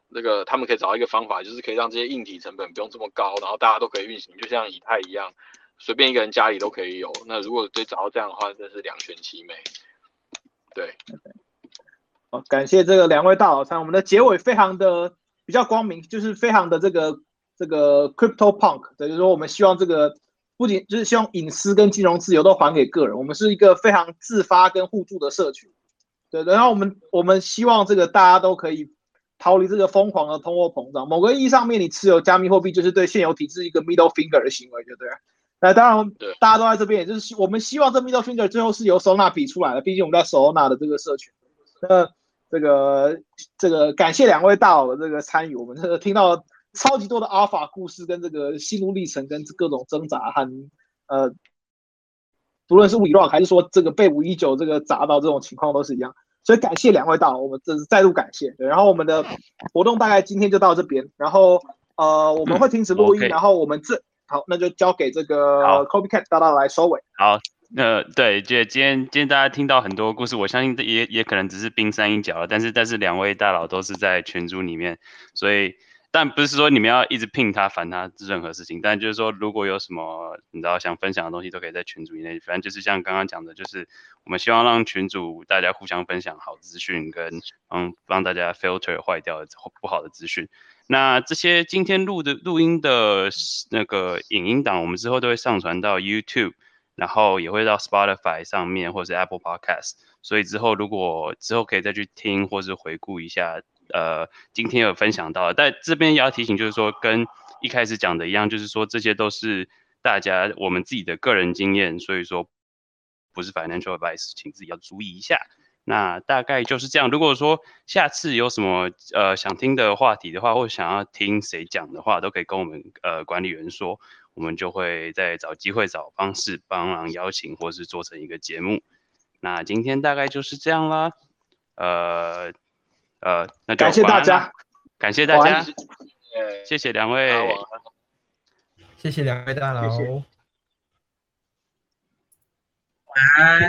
那个他们可以找到一个方法，就是可以让这些硬体成本不用这么高，然后大家都可以运行，就像以太一样，随便一个人家里都可以有。那如果对找到这样的话，真是两全其美。对，好，感谢这个两位大佬参，我们的结尾非常的比较光明，就是非常的这个这个 crypto punk，等于说我们希望这个不仅就是希望隐私跟金融自由都还给个人，我们是一个非常自发跟互助的社群。对，然后我们我们希望这个大家都可以逃离这个疯狂的通货膨胀。某个意义上面，你持有加密货币就是对现有体制一个 middle finger 的行为，对不对？那当然，大家都在这边，也就是我们希望这 middle finger 最后是由 Solana 比出来的。毕竟我们在 Solana 的这个社群。那这个这个感谢两位大佬的这个参与，我们这个听到超级多的阿尔法故事跟这个心路历程跟各种挣扎和呃，不论是伪乱还是说这个被五一九这个砸到这种情况都是一样。所以感谢两位大佬，我们这是再度感谢。对，然后我们的活动大概今天就到这边，然后呃我们会停止录音，然后我们这好那就交给这个 Copycat 大佬来收尾。好，呃对，就今天今天大家听到很多故事，我相信也也可能只是冰山一角了，但是但是两位大佬都是在群组里面，所以。但不是说你们要一直聘他烦他任何事情，但就是说如果有什么你知道想分享的东西，都可以在群组以内。反正就是像刚刚讲的，就是我们希望让群主大家互相分享好资讯，跟帮帮大家 filter 坏掉不好的资讯。那这些今天录的录音的那个影音档，我们之后都会上传到 YouTube，然后也会到 Spotify 上面或者是 Apple Podcast。所以之后如果之后可以再去听或是回顾一下。呃，今天有分享到，但这边也要提醒，就是说跟一开始讲的一样，就是说这些都是大家我们自己的个人经验，所以说不是 financial advice，请自己要注意一下。那大概就是这样。如果说下次有什么呃想听的话题的话，或想要听谁讲的话，都可以跟我们呃管理员说，我们就会再找机会找方式帮忙邀请，或是做成一个节目。那今天大概就是这样啦，呃。呃，那感谢大家，感谢大家，谢谢两位，谢谢两位大佬，晚安。